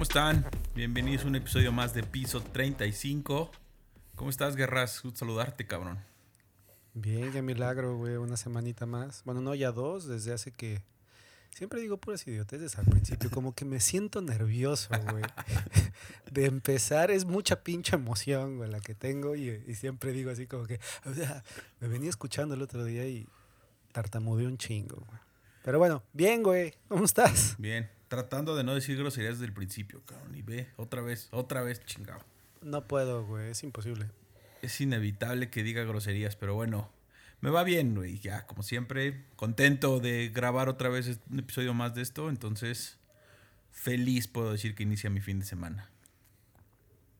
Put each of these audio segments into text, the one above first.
¿Cómo están? Bienvenidos a un episodio más de Piso 35. ¿Cómo estás, Guerras? Saludarte, cabrón. Bien, qué milagro, güey. Una semanita más. Bueno, no, ya dos, desde hace que. Siempre digo puras idioteces al principio, como que me siento nervioso, güey. De empezar es mucha pinche emoción, güey, la que tengo y, y siempre digo así como que, o sea, me venía escuchando el otro día y tartamudeé un chingo, güey. Pero bueno, bien, güey, ¿cómo estás? Bien. Tratando de no decir groserías desde el principio, cabrón. Y ve, otra vez, otra vez, chingado. No puedo, güey, es imposible. Es inevitable que diga groserías, pero bueno, me va bien, güey. Ya, como siempre, contento de grabar otra vez un episodio más de esto. Entonces, feliz puedo decir que inicia mi fin de semana.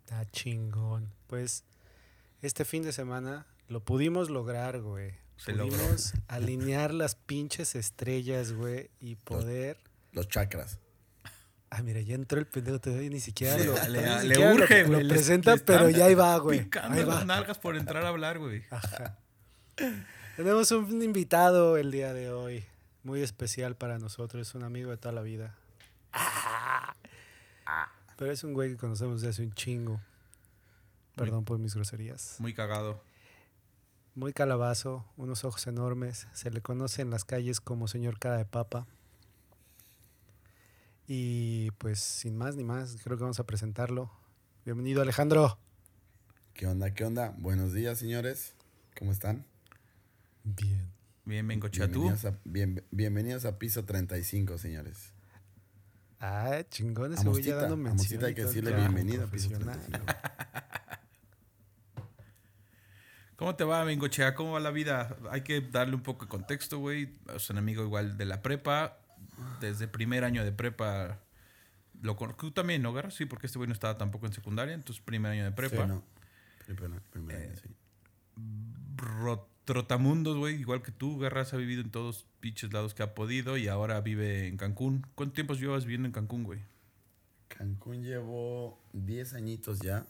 Está chingón. Pues este fin de semana lo pudimos lograr, güey. Se logró. pudimos alinear las pinches estrellas, güey, y poder. Los chakras. Ah, mira, ya entró el pendejo, todavía ni siquiera Le- lo, le- todavía ni le siquiera lo- urge, lo, güey. Le- presenta, le pero ya ahí va, güey. Picando Ahí las va. nalgas por entrar a hablar, güey. Ajá. Tenemos un invitado el día de hoy, muy especial para nosotros, es un amigo de toda la vida. Pero es un güey que conocemos desde hace un chingo. Perdón por mis groserías. Muy cagado. Muy calabazo, unos ojos enormes. Se le conoce en las calles como señor cara de papa. Y pues sin más ni más, creo que vamos a presentarlo. Bienvenido Alejandro. ¿Qué onda? ¿Qué onda? Buenos días, señores. ¿Cómo están? Bien. Bien, vengo tú. Bienvenidos a, bien- bienvenidos a piso 35, señores. Ah, chingón ese güey ya dando mención. Hay que decirle bienvenido a piso profesional. 35. ¿Cómo te va, Mengochea? ¿Cómo va la vida? Hay que darle un poco de contexto, güey. Es un amigo igual de la prepa. Desde primer año de prepa lo. Tú también, ¿no, Garra? Sí, porque este güey no estaba tampoco en secundaria. Entonces, primer año de prepa. Sí, no. Primer- primer año, sí. Ro- Trotamundos, güey. Igual que tú, Garras ha vivido en todos pinches lados que ha podido y ahora vive en Cancún. ¿Cuánto tiempo llevas viviendo en Cancún, güey? Cancún llevó 10 añitos ya.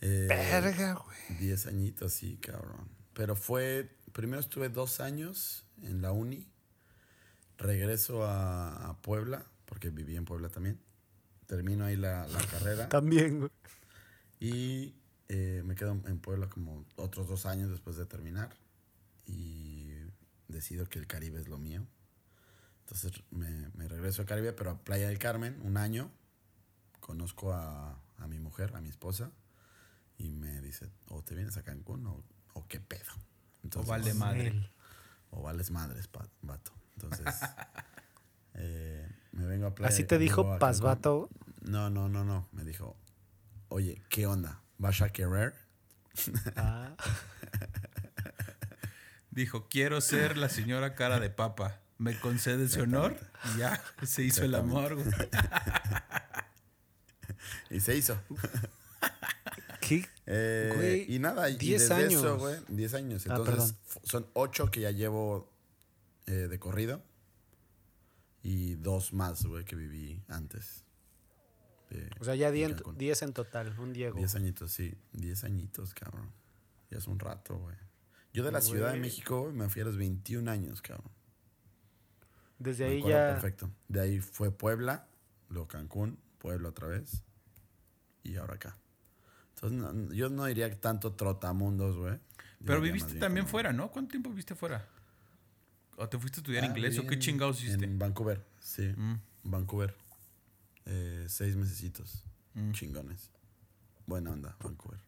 Eh, Verga, güey. 10 añitos, sí, cabrón. Pero fue, primero estuve dos años en la uni. Regreso a, a Puebla, porque viví en Puebla también. Termino ahí la, la carrera. También, güey. Y eh, me quedo en Puebla como otros dos años después de terminar. Y decido que el Caribe es lo mío. Entonces me, me regreso a Caribe, pero a Playa del Carmen, un año. Conozco a, a mi mujer, a mi esposa. Y me dice, o te vienes a Cancún o, o qué pedo. Entonces, vale madre. O vales madres, vato. Entonces, eh, me vengo a Playa. Así te dijo a Paz Cancún. Vato. No, no, no, no. Me dijo, oye, ¿qué onda? ¿Vas a querer? Ah, Dijo, quiero ser la señora cara de papa. ¿Me concede ese honor? Y ya, se hizo el amor, güey. Y se hizo. ¿qué? Eh, Güey, y nada, y 10 desde años. eso, güey, 10 años. Ah, Entonces, son 8 que ya llevo eh, de corrido. Y dos más, güey, que viví antes. Eh, O sea, ya en 10 Cancún. 10 en total, un Diego. 10 añitos, sí. 10 añitos, cabrón. Ya es un rato, güey. Yo de la Ciudad de. México me fui a los 21 años, cabrón. Desde Me ahí ya. Perfecto. De ahí fue Puebla, luego Cancún, Puebla otra vez. Y ahora acá. Entonces, no- yo no diría que tanto trotamundos, güey. Pero viviste también como- fuera, ¿no? ¿Cuánto tiempo viviste fuera? ¿O te fuiste a estudiar Ah, inglés o qué chingados hiciste? En Vancouver, sí. Mm. Vancouver. Eh, seis mesecitos. Mm. Chingones. Buena onda, Vancouver.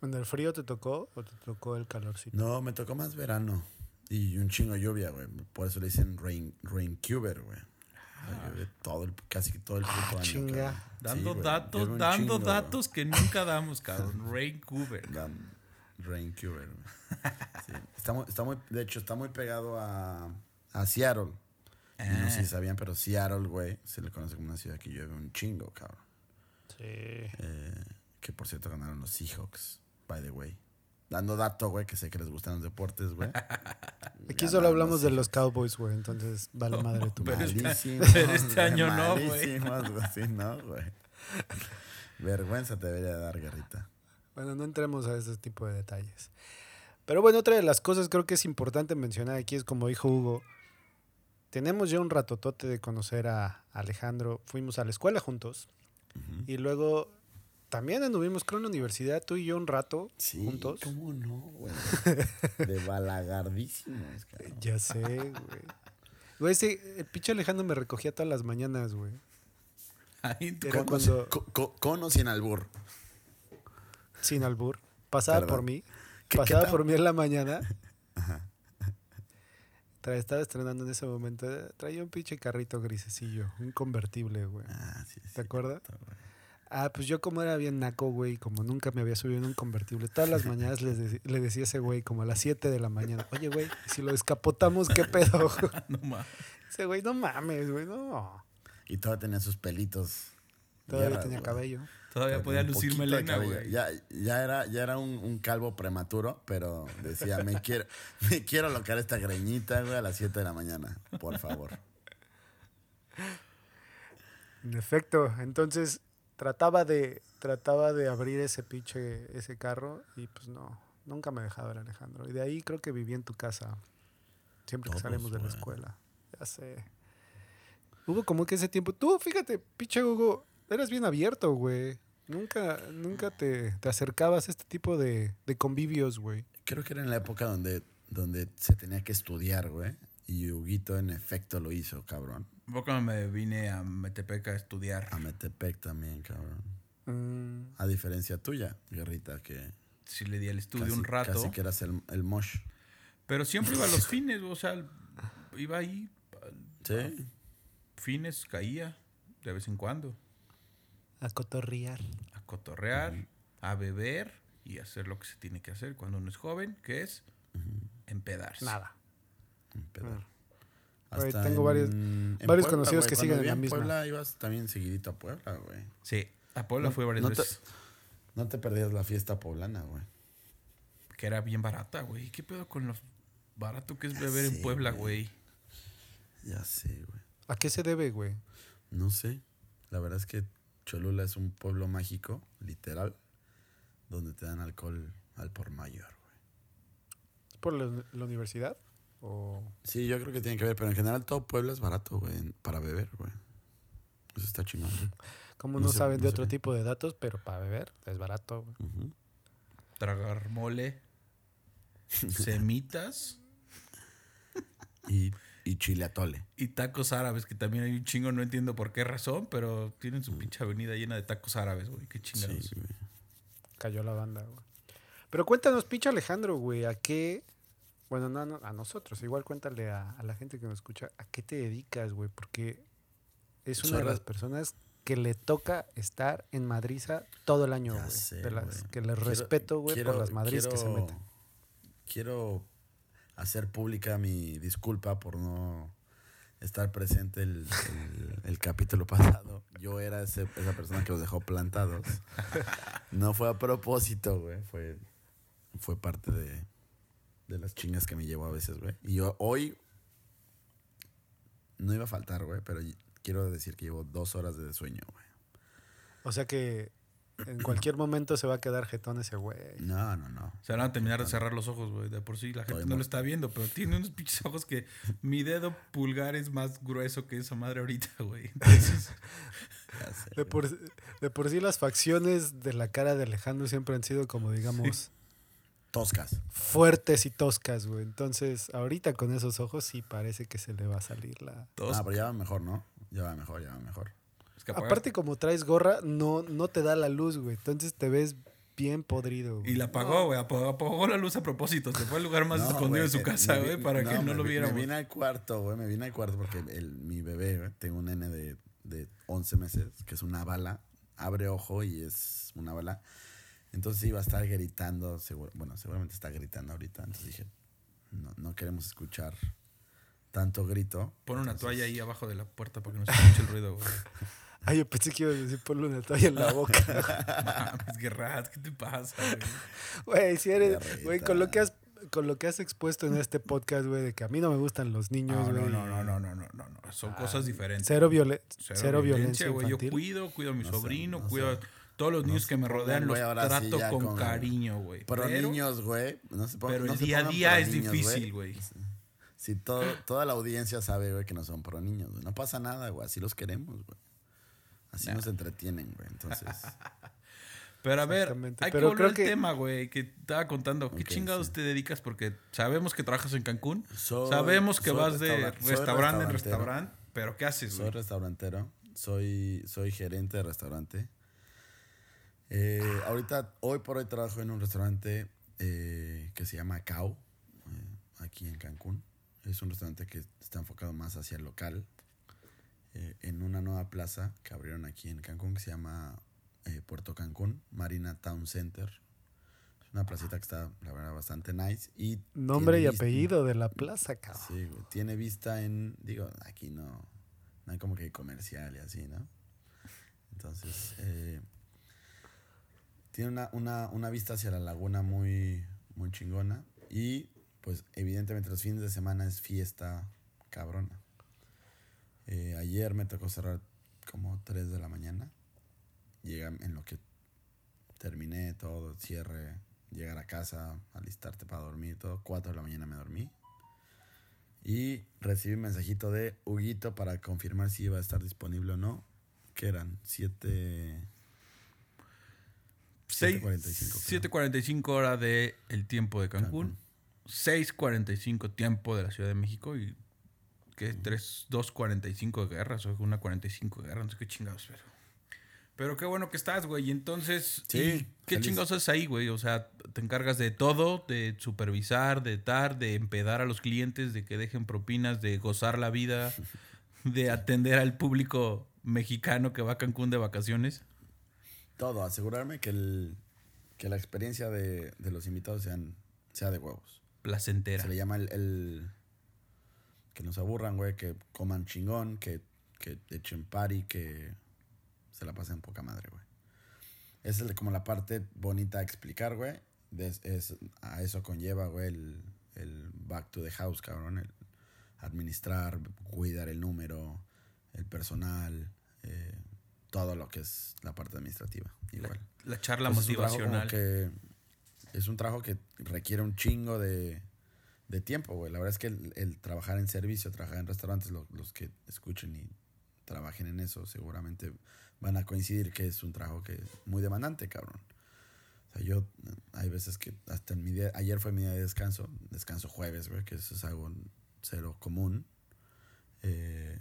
¿Cuando el frío te tocó o te tocó el calorcito? No, me tocó más verano. Y un chingo de lluvia, güey. Por eso le dicen rain, Raincuber, güey. O sea, llueve todo el, casi que todo el puto año. Ah, chinga. cabrón. Dando Sí, güey, datos, dando chingo, güey. datos que nunca damos, cabrón. Vancouver. Dan- Güey. Sí. Está muy, está muy, de hecho, está muy pegado a, a Seattle. No sé Ah. si sabían, pero Seattle, güey, se le conoce como una ciudad que llueve un chingo, cabrón. Sí. Eh, que por cierto ganaron los Seahawks, by the way. Dando dato, güey, que sé que les gustan los deportes, güey. Aquí solo hablamos de los Cowboys, güey, entonces vale madre tu Pero madre. este- Malísimos, pero este año no, güey. malísimos, no, güey. Vergüenza te debería dar, Guerrita. Bueno, no entremos a ese tipo de detalles. Pero bueno, otra de las cosas creo que es importante mencionar aquí es como dijo Hugo, tenemos ya un ratotote de conocer a Alejandro. Fuimos a la escuela juntos. Y luego también anduvimos, creo, en la universidad, tú y yo un rato Sí, juntos. ¿cómo no, güey? De balagardísimos, cabrón. Ya sé, güey. Güey, ese, el pinche Alejandro me recogía todas las mañanas, güey. Ahí te- Era Cono, cuando- co- co- cono sin albur. Sin albur. Pasaba Perdón. por mí. ¿Qué- tal? por mí en la mañana. Tra- Estaba estrenando en ese momento. Traía un pinche carrito grisecillo. Un convertible, güey. Ah, sí, sí. ¿Te acuerdas? cierto. Ah, pues yo como era bien naco, güey, como nunca me había subido en un convertible, todas las mañanas le decía a ese güey, como a las 7 de la mañana, oye, güey, si lo descapotamos, ¿qué pedo? No mames. ese güey, no mames, güey, no. Y todavía tenía sus pelitos. Todavía hierras, tenía cabello. Todavía podía lucir melena, güey. Ya, ya era, ya era un, un calvo prematuro, pero decía, me quiero, me quiero locar esta greñita, güey, a las 7 de la mañana, por favor. En efecto, entonces trataba de, trataba de abrir ese pinche, ese carro y pues no, nunca me dejaba el Alejandro. Y de ahí creo que viví en tu casa, siempre que Todos, salimos de la escuela. Ya sé. Hubo como que ese tiempo, tú fíjate, pinche Hugo, eras bien abierto, güey. Nunca, nunca te, te acercabas a este tipo de, de convivios, güey. Creo que era en la época donde, donde se tenía que estudiar, güey. Y Huguito en efecto lo hizo, cabrón. Poco me vine a Metepec a estudiar. A Metepec también, cabrón. Mm, A diferencia tuya, Guerrita, que Sí le di al estudio casi, un rato. casi que eras el, el mosh. Pero siempre iba a los fines, o sea, iba ahí, Sí. fines, caía, de vez en cuando, a cotorrear. a cotorrear, a beber y hacer lo que se tiene que hacer cuando uno es joven, que es empedarse. Nada. Hasta tengo varios- varios conocidos güey, que siguen en la misma. Puebla ibas también seguidito a Puebla, güey. Sí, a Puebla No- fue varias no te- veces. No te perdías la fiesta poblana, güey. Que era bien barata, güey. ¿Qué pedo con lo barato que es beber sé, en Puebla, güey. güey? Ya sé, güey. ¿A qué se debe, güey? No sé. La verdad es que Cholula es un pueblo mágico, literal, donde te dan alcohol al por mayor, güey. ¿Por la, la universidad? ¿O Sí, yo creo que tiene que ver, pero en general todo Puebla es barato, güey, para beber, güey. Eso está chingón. como No no, sé, saben de no otro sé. tipo de datos, pero para beber es barato, güey. Tragar mole, semitas y, y chile atole. y tacos árabes, que también hay un chingo, no entiendo por qué razón, pero tienen su pinche avenida llena de tacos árabes, güey. Qué chingados. Sí. Cayó la banda, güey. Pero cuéntanos, pinche Alejandro, güey, ¿a qué? Bueno, no, no, a nosotros, igual cuéntale a, a la gente que nos escucha, ¿a qué te dedicas, güey? Porque es una Soy de las personas que le toca estar en Madriza todo el año, Ya güey. sé, De las güey. que les Quiero- respeto, güey, por las madrizas que se meten. Quiero hacer pública mi disculpa por no estar presente el, el- capítulo pasado. Yo era ese- esa persona que los dejó plantados. No fue a propósito, güey. Fue, fue parte de, de las chingas que me llevo a veces, güey. Y yo hoy no iba a faltar, güey, pero quiero decir que llevo dos horas de sueño, güey. O sea que en cualquier momento se va a quedar jetón ese güey. No, no, no. Se van a terminar de cerrar los ojos, güey. De por sí la gente Estoy no muy- lo está viendo, pero tiene unos pinches ojos que mi dedo pulgar es más grueso que esa madre ahorita, güey. Entonces, De por, de por sí las facciones de la cara de Alejandro siempre han sido como, digamos, Toscas. fuertes y toscas, güey. Entonces, ahorita con esos ojos sí parece que se le va a salir la... todos. Ah, pero ya va mejor, ¿no? Ya va mejor, ya va mejor. Es que apagas- Aparte, como traes gorra, no, no te da la luz, güey. Entonces te ves bien podrido, güey. Y la apagó, güey. Apagó, apagó la luz a propósito. Se fue al lugar más No, escondido güey, de su casa, güey, para que no me lo vi- viéramos. Me vine al cuarto, güey. Me vine al cuarto porque el, mi bebé, güey, tengo un nene de, de 11 meses, que es una bala. Abre ojo y es una bala. Entonces iba a estar gritando. seguro- bueno, seguramente está gritando ahorita. Entonces dije, no, no queremos escuchar tanto grito. Pon una Entonces, toalla ahí abajo de la puerta para que no se escuche el ruido, güey. Ay, yo pensé que iba a decir ponle una toalla en la boca. Mames, Guerrat, ¿qué te pasa, güey? Güey, si eres... Güey, con lo que has... Con lo que has expuesto en este podcast, güey, de que a mí no me gustan los niños, No, güey. no, no, no, no, no, no, no, no. Son Ah, cosas diferentes. Cero, violen- Cero, cero violencia, güey. Yo cuido, cuido a mi No sé, sobrino, no cuido sé. a todos los niños que me rodean, los sí trato con, con- cariño, güey. Pero, niños, güey. No se pongan- pero el día a día es niños, difícil, güey. Si todo, toda la audiencia sabe, güey, que no son pro niños, güey. No pasa nada, güey. Así los queremos, güey. Así nos entretienen, güey. Entonces, Pero a ver, hay Pero que volver creo al que- tema, güey, que estaba contando. ¿Qué chingados sí. te dedicas? Porque sabemos que trabajas en Cancún. Soy- sabemos que soy vas de restauran- soy restaurante en restaurante. Pero ¿qué haces, soy güey? restaurantero. Soy, soy gerente de restaurante. Eh, ahorita, hoy por hoy trabajo en un restaurante eh, que se llama Cao, eh, aquí en Cancún. Es un restaurante que está enfocado más hacia el local. Eh, en una nueva plaza que abrieron aquí en Cancún que se llama eh, Puerto Cancún, Marina Town Center. Es una placita que está, la verdad, bastante nice. Y Nombre y vista- apellido de la plaza, cabrón. Sí, güey. Tiene vista en. Digo, aquí no. No hay como que comercial y así, ¿no? Entonces, eh, tiene una, una, una vista hacia la laguna muy, muy chingona. Y, pues, evidentemente, los fines de semana es fiesta cabrona. Ayer me tocó cerrar como 3 de la mañana. Llega en lo que terminé todo, cierre, llegar a casa, alistarte para dormir, todo. 4 de la mañana me dormí. Y recibí un mensajito de Huguito para confirmar si iba a estar disponible o no. Que eran 7. Seis- 7:45, creo. 7.45 hora de el tiempo de Cancún. Cancún. 6.45 tiempo de la Ciudad de México. Y que 3, 2.45 de guerra. O una 45 de guerra. No sé qué chingados, pero. Pero qué bueno que estás, güey. Y entonces, Sí, ¿y ¿qué feliz. chingados haces ahí, güey? O sea, te encargas de todo, de supervisar, de dar, de empedar a los clientes, de que dejen propinas, de gozar la vida, de atender al público mexicano que va a Cancún de vacaciones. Todo, asegurarme que, el, que la experiencia de, de los invitados sean, sea de huevos. Placentera. Se le llama el, el- que nos aburran, güey, que coman chingón, que, que echen party, que se la pasen poca madre, güey. Esa es como la parte bonita a explicar, güey. Es- a eso conlleva, güey, el, el back to the house, cabrón. El administrar, cuidar el número, el personal, eh, todo lo que es la parte administrativa. Igual. La charla Pues es un motivacional. que es un trabajo que requiere un chingo de, de tiempo, güey. La verdad es que el, el trabajar en servicio, trabajar en restaurantes, lo- los que escuchen y trabajen en eso, seguramente van a coincidir que es un trabajo que es muy demandante, cabrón. O sea, yo, hay veces que hasta en mi día, ayer fue mi día de descanso, descanso jueves, güey, que eso es algo cero común. Eh,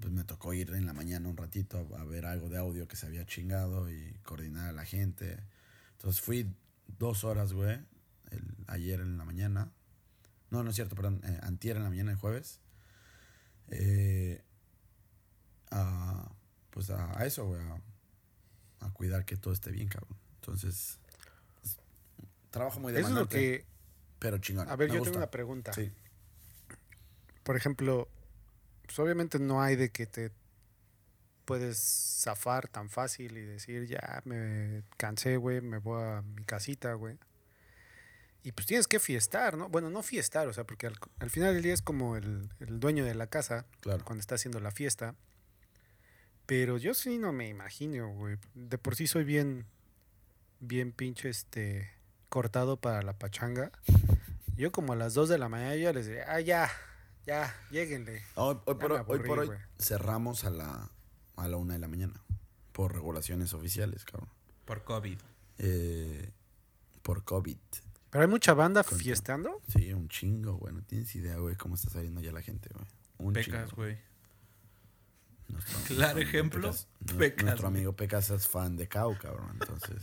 pues me tocó ir en la mañana un ratito a, a ver algo de audio que se había chingado y coordinar a la gente. Entonces fui dos horas, güey, el- ayer en la mañana. No, no es cierto, perdón, eh, antier en la mañana, el jueves. Eh, a, pues a, a eso, güey, a, a cuidar que todo esté bien, cabrón. Entonces, es- trabajo muy Eso es lo demandante, que... pero chingón. A ver, yo tengo una pregunta. Sí. Por ejemplo, pues obviamente no hay de que te puedes zafar tan fácil y decir, ya me cansé, güey, me voy a mi casita, güey. Y pues tienes que fiestar, ¿no? Bueno, no fiestar, o sea, porque al, al final del día es como el, el dueño de la casa Claro. cuando está haciendo la fiesta. Pero yo sí no me imagino, güey. De por sí soy bien, bien pinche, este, cortado para la pachanga. Yo como a las 2 de la mañana ya les diría, ah, ya, ya, lléguenle. Hoy, hoy Ya por, hoy, hoy por hoy cerramos a la, a la una de la mañana. Por regulaciones oficiales, cabrón. Por COVID. Eh, por COVID. Pero hay mucha banda Contra. fiestando. Sí, un chingo, güey. No tienes idea, güey, cómo está saliendo ya la gente, güey. Un Pecas, chingo. güey. Claro ejemplo, Pecas- Pecas, Nuestro güey. amigo Pecas es fan de Cau, cabrón. Entonces,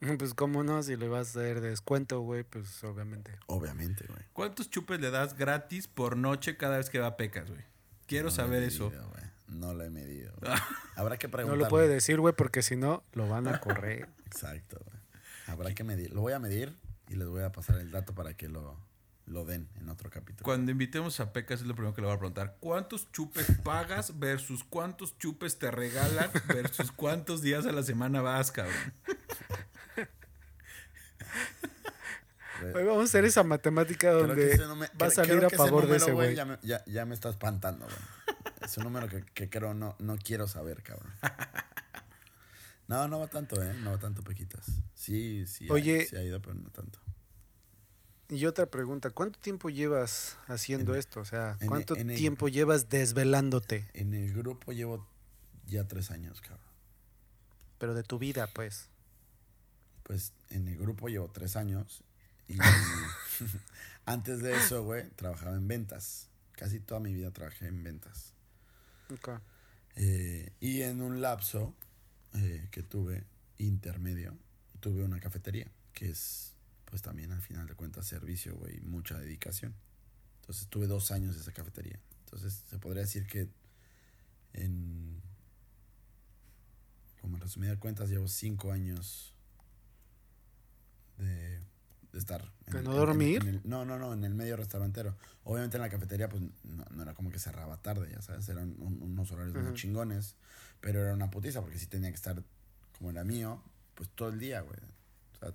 Pues cómo no, si le vas a dar descuento, güey, pues obviamente. obviamente, güey. ¿Cuántos chupes le das gratis por noche cada vez que va a Pecas, güey? Quiero No saber eso. No lo he medido. güey. Habrá que No preguntarle. lo puede decir, güey, porque si no, lo van a correr. Exacto, güey. Habrá que medir. Lo voy a medir y les voy a pasar el dato para que lo, lo den en otro capítulo. Cuando invitemos a Pecas es lo primero que le voy a preguntar. ¿Cuántos chupes pagas versus cuántos chupes te regalan versus cuántos días a la semana vas, cabrón? Güey, Hoy vamos a hacer esa matemática donde ese no me- va a salir creo a favor de número, ese güey. Ya me, ya, ya me está espantando, güey. Es un número que, que creo no, no quiero saber, cabrón. No, no va tanto, ¿eh? No va tanto, Pequitas. Sí, sí. ha- Oye. sí ha ido, pero no tanto. Y otra pregunta, ¿cuánto tiempo llevas haciendo En- esto? O sea, ¿cuánto en tiempo llevas desvelándote? En el grupo llevo ya tres años, cabrón. Pero de tu vida, pues. Pues en el grupo llevo tres años. Y antes de eso, güey, trabajaba en ventas. Casi toda mi vida trabajé en ventas. Eh, y en un lapso eh, que tuve intermedio, tuve una cafetería, que es, pues también al final de cuentas, servicio, güey, mucha dedicación. Entonces tuve dos años de esa cafetería. Entonces se podría decir que en, como en resumida cuentas, llevo cinco años de estar. en ¿De el- no en- en- dormir? en el- no, no, no, en el medio restaurantero. Obviamente en la cafetería, pues no, no era como que cerraba tarde, ya sabes, eran un- unos horarios muy Ujú. chingones, pero era una putiza porque sí tenía que estar como era mío, pues todo el día, güey. O sea,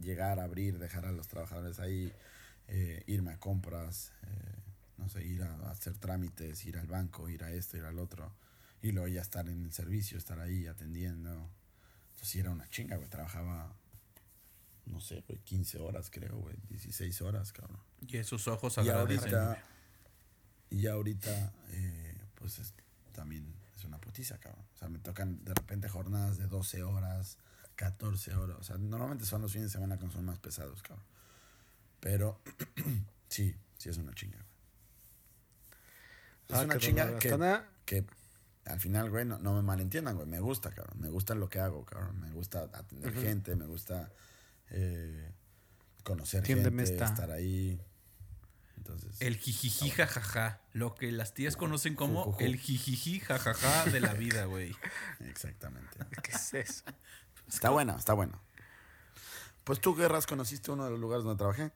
llegar, abrir, dejar a los trabajadores ahí, eh, irme a compras, eh, no sé, ir a, a hacer trámites, ir al banco, ir a esto, ir al otro, y luego ya estar en el servicio, estar ahí atendiendo. Entonces sí era una chinga, güey. Trabajaba, no sé, güey, 15 horas, creo, güey, 16 horas, cabrón. Y esos ojos Y agradecen. ahorita, y ahorita eh, pues es- también es una putiza, cabrón. O sea, me tocan de repente jornadas de 12 horas, 14 horas. O sea, normalmente son los fines de semana cuando son más pesados, cabrón. Pero sí, sí es una chinga, güey. Es Ah, una qué chinga que, que al final, güey, no, no me malentiendan, güey. Me gusta, cabrón. Me gusta lo que hago, cabrón. Me gusta atender gente, me gusta eh, conocer gente, esta. estar ahí. Entonces, El jijiji jajaja. Lo que las tías conocen como Ju, ju, ju. el jijiji jajaja de la vida, güey. exactamente. ¿Qué es eso? Está bueno, está bueno. Pues tú, Guerras, conociste uno de los lugares donde trabajé.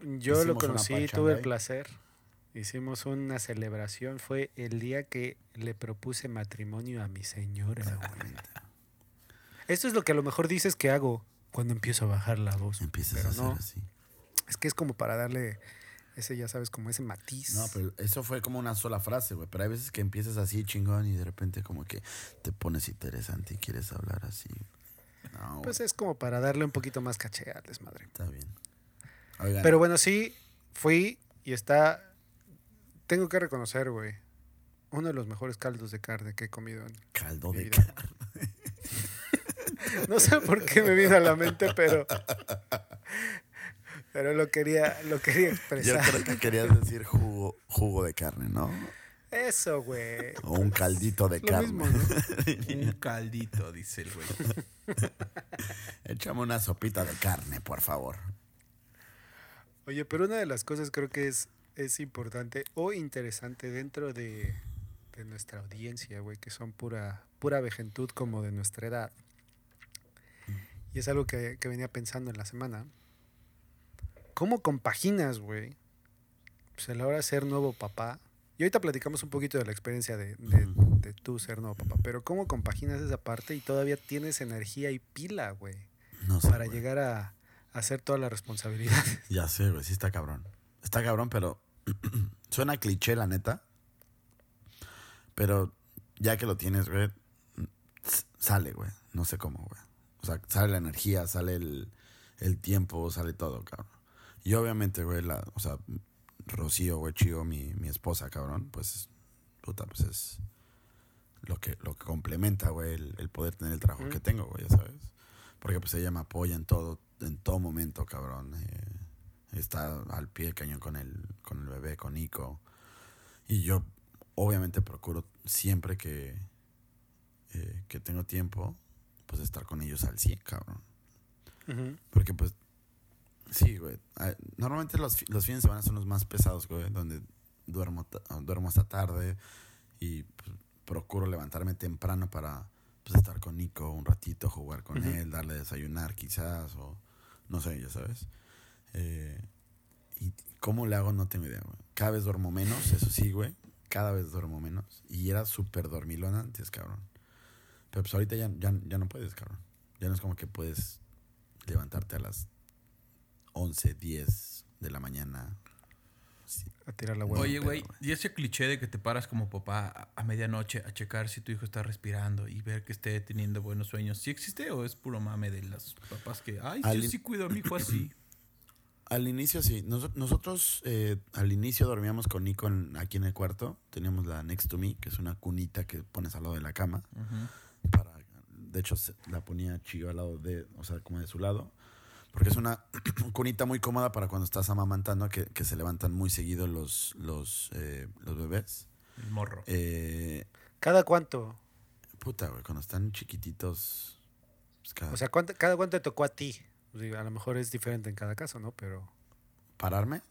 Yo Hicimos lo conocí, tuve el placer. Hicimos una celebración. Fue el día que le propuse matrimonio a mi señora. Esto es lo que a lo mejor dices que hago cuando empiezo a bajar la voz. Empiezas pero a hacer no. así. Es que es como para darle ese, ya sabes, como ese matiz. No, pero eso fue como una sola frase, güey. Pero hay veces que empiezas así chingón y de repente como que te pones interesante y quieres hablar así. No, Pues es como para darle un poquito más caché al desmadre. está bien. Oigan, Pero bueno, sí, fui y está. Tengo que reconocer, güey. Uno de los mejores caldos de carne que he comido. en- caldo mi de vida. carne. No sé por qué me vino a la mente, pero. Pero lo quería, lo quería Yo expresar. creo que querías decir jugo, jugo de carne, ¿no? Eso, güey. O un caldito de Lo carne. mismo, ¿no? Un caldito, dice el güey. Échame una sopita de carne, por favor. Oye, pero una de las cosas creo que es, es importante o interesante dentro de, de nuestra audiencia, güey, que son pura, pura vejentud como de nuestra edad. Y es algo que, que venía pensando en la semana. ¿Cómo compaginas, güey? Pues a la hora de ser nuevo papá. Y ahorita platicamos un poquito de la experiencia de, de, de tú ser nuevo papá. Pero ¿cómo compaginas esa parte y todavía tienes energía y pila, güey? No sé. Para güey. llegar a, a hacer todas las responsabilidades. Ya sé, güey, sí está cabrón. Está cabrón, pero suena cliché, la neta. Pero ya que lo tienes, güey, sale, güey. No sé cómo, güey. O sea, sale la energía, sale el, el tiempo, sale todo, cabrón. Y obviamente, güey, la, o sea, Rocío, güey, Chío, mi, mi esposa, cabrón, pues, puta, pues es lo que, lo que complementa, güey, el, el poder tener el trabajo que tengo, güey, ya sabes. Porque pues ella me apoya en todo, en todo momento, cabrón. eh, está al pie del cañón con el, con el bebé, con Nico. Y yo, obviamente, procuro siempre que, eh, que tengo tiempo, pues estar con ellos al 100, cabrón. Porque pues, sí, güey. Normalmente los, los fines de semana son los más pesados, güey, donde duermo, duermo hasta tarde y pues, procuro levantarme temprano para pues, estar con Nico un ratito, jugar con él, darle a desayunar quizás, o no sé, ya sabes. Eh, y cómo le hago no tengo idea, güey. Cada vez duermo menos, eso sí, güey. Cada vez duermo menos. Y era súper dormilón antes, cabrón. Pero pues ahorita ya, ya, ya no puedes, cabrón. Ya no es como que puedes levantarte a las 11, 10 de la mañana. Sí. A tirar la hueva. Oye, güey, y ese cliché de que te paras como papá a, a medianoche a checar si tu hijo está respirando y ver que esté teniendo buenos sueños, ¿sí existe o es puro mame de las papás que, ay, yo Alguien- sí cuido a mi hijo así? Al inicio sí. Nos- nosotros eh, al inicio dormíamos con Nico en- aquí en el cuarto. Teníamos la Next to Me, que es una cunita que pones al lado de la cama. Para, de hecho, la ponía Chío al lado de, o sea, como de su lado. Porque es una cunita muy cómoda para cuando estás amamantando, que, que se levantan muy seguido los, los, eh, los bebés. El morro. Eh, ¿Cada cuánto? puta, güey, cuando están chiquititos. pues, cada- O sea, ¿cuánto- ¿cada cuánto te tocó a ti? A lo mejor es diferente en cada caso, ¿no? Pero... ¿Pararme?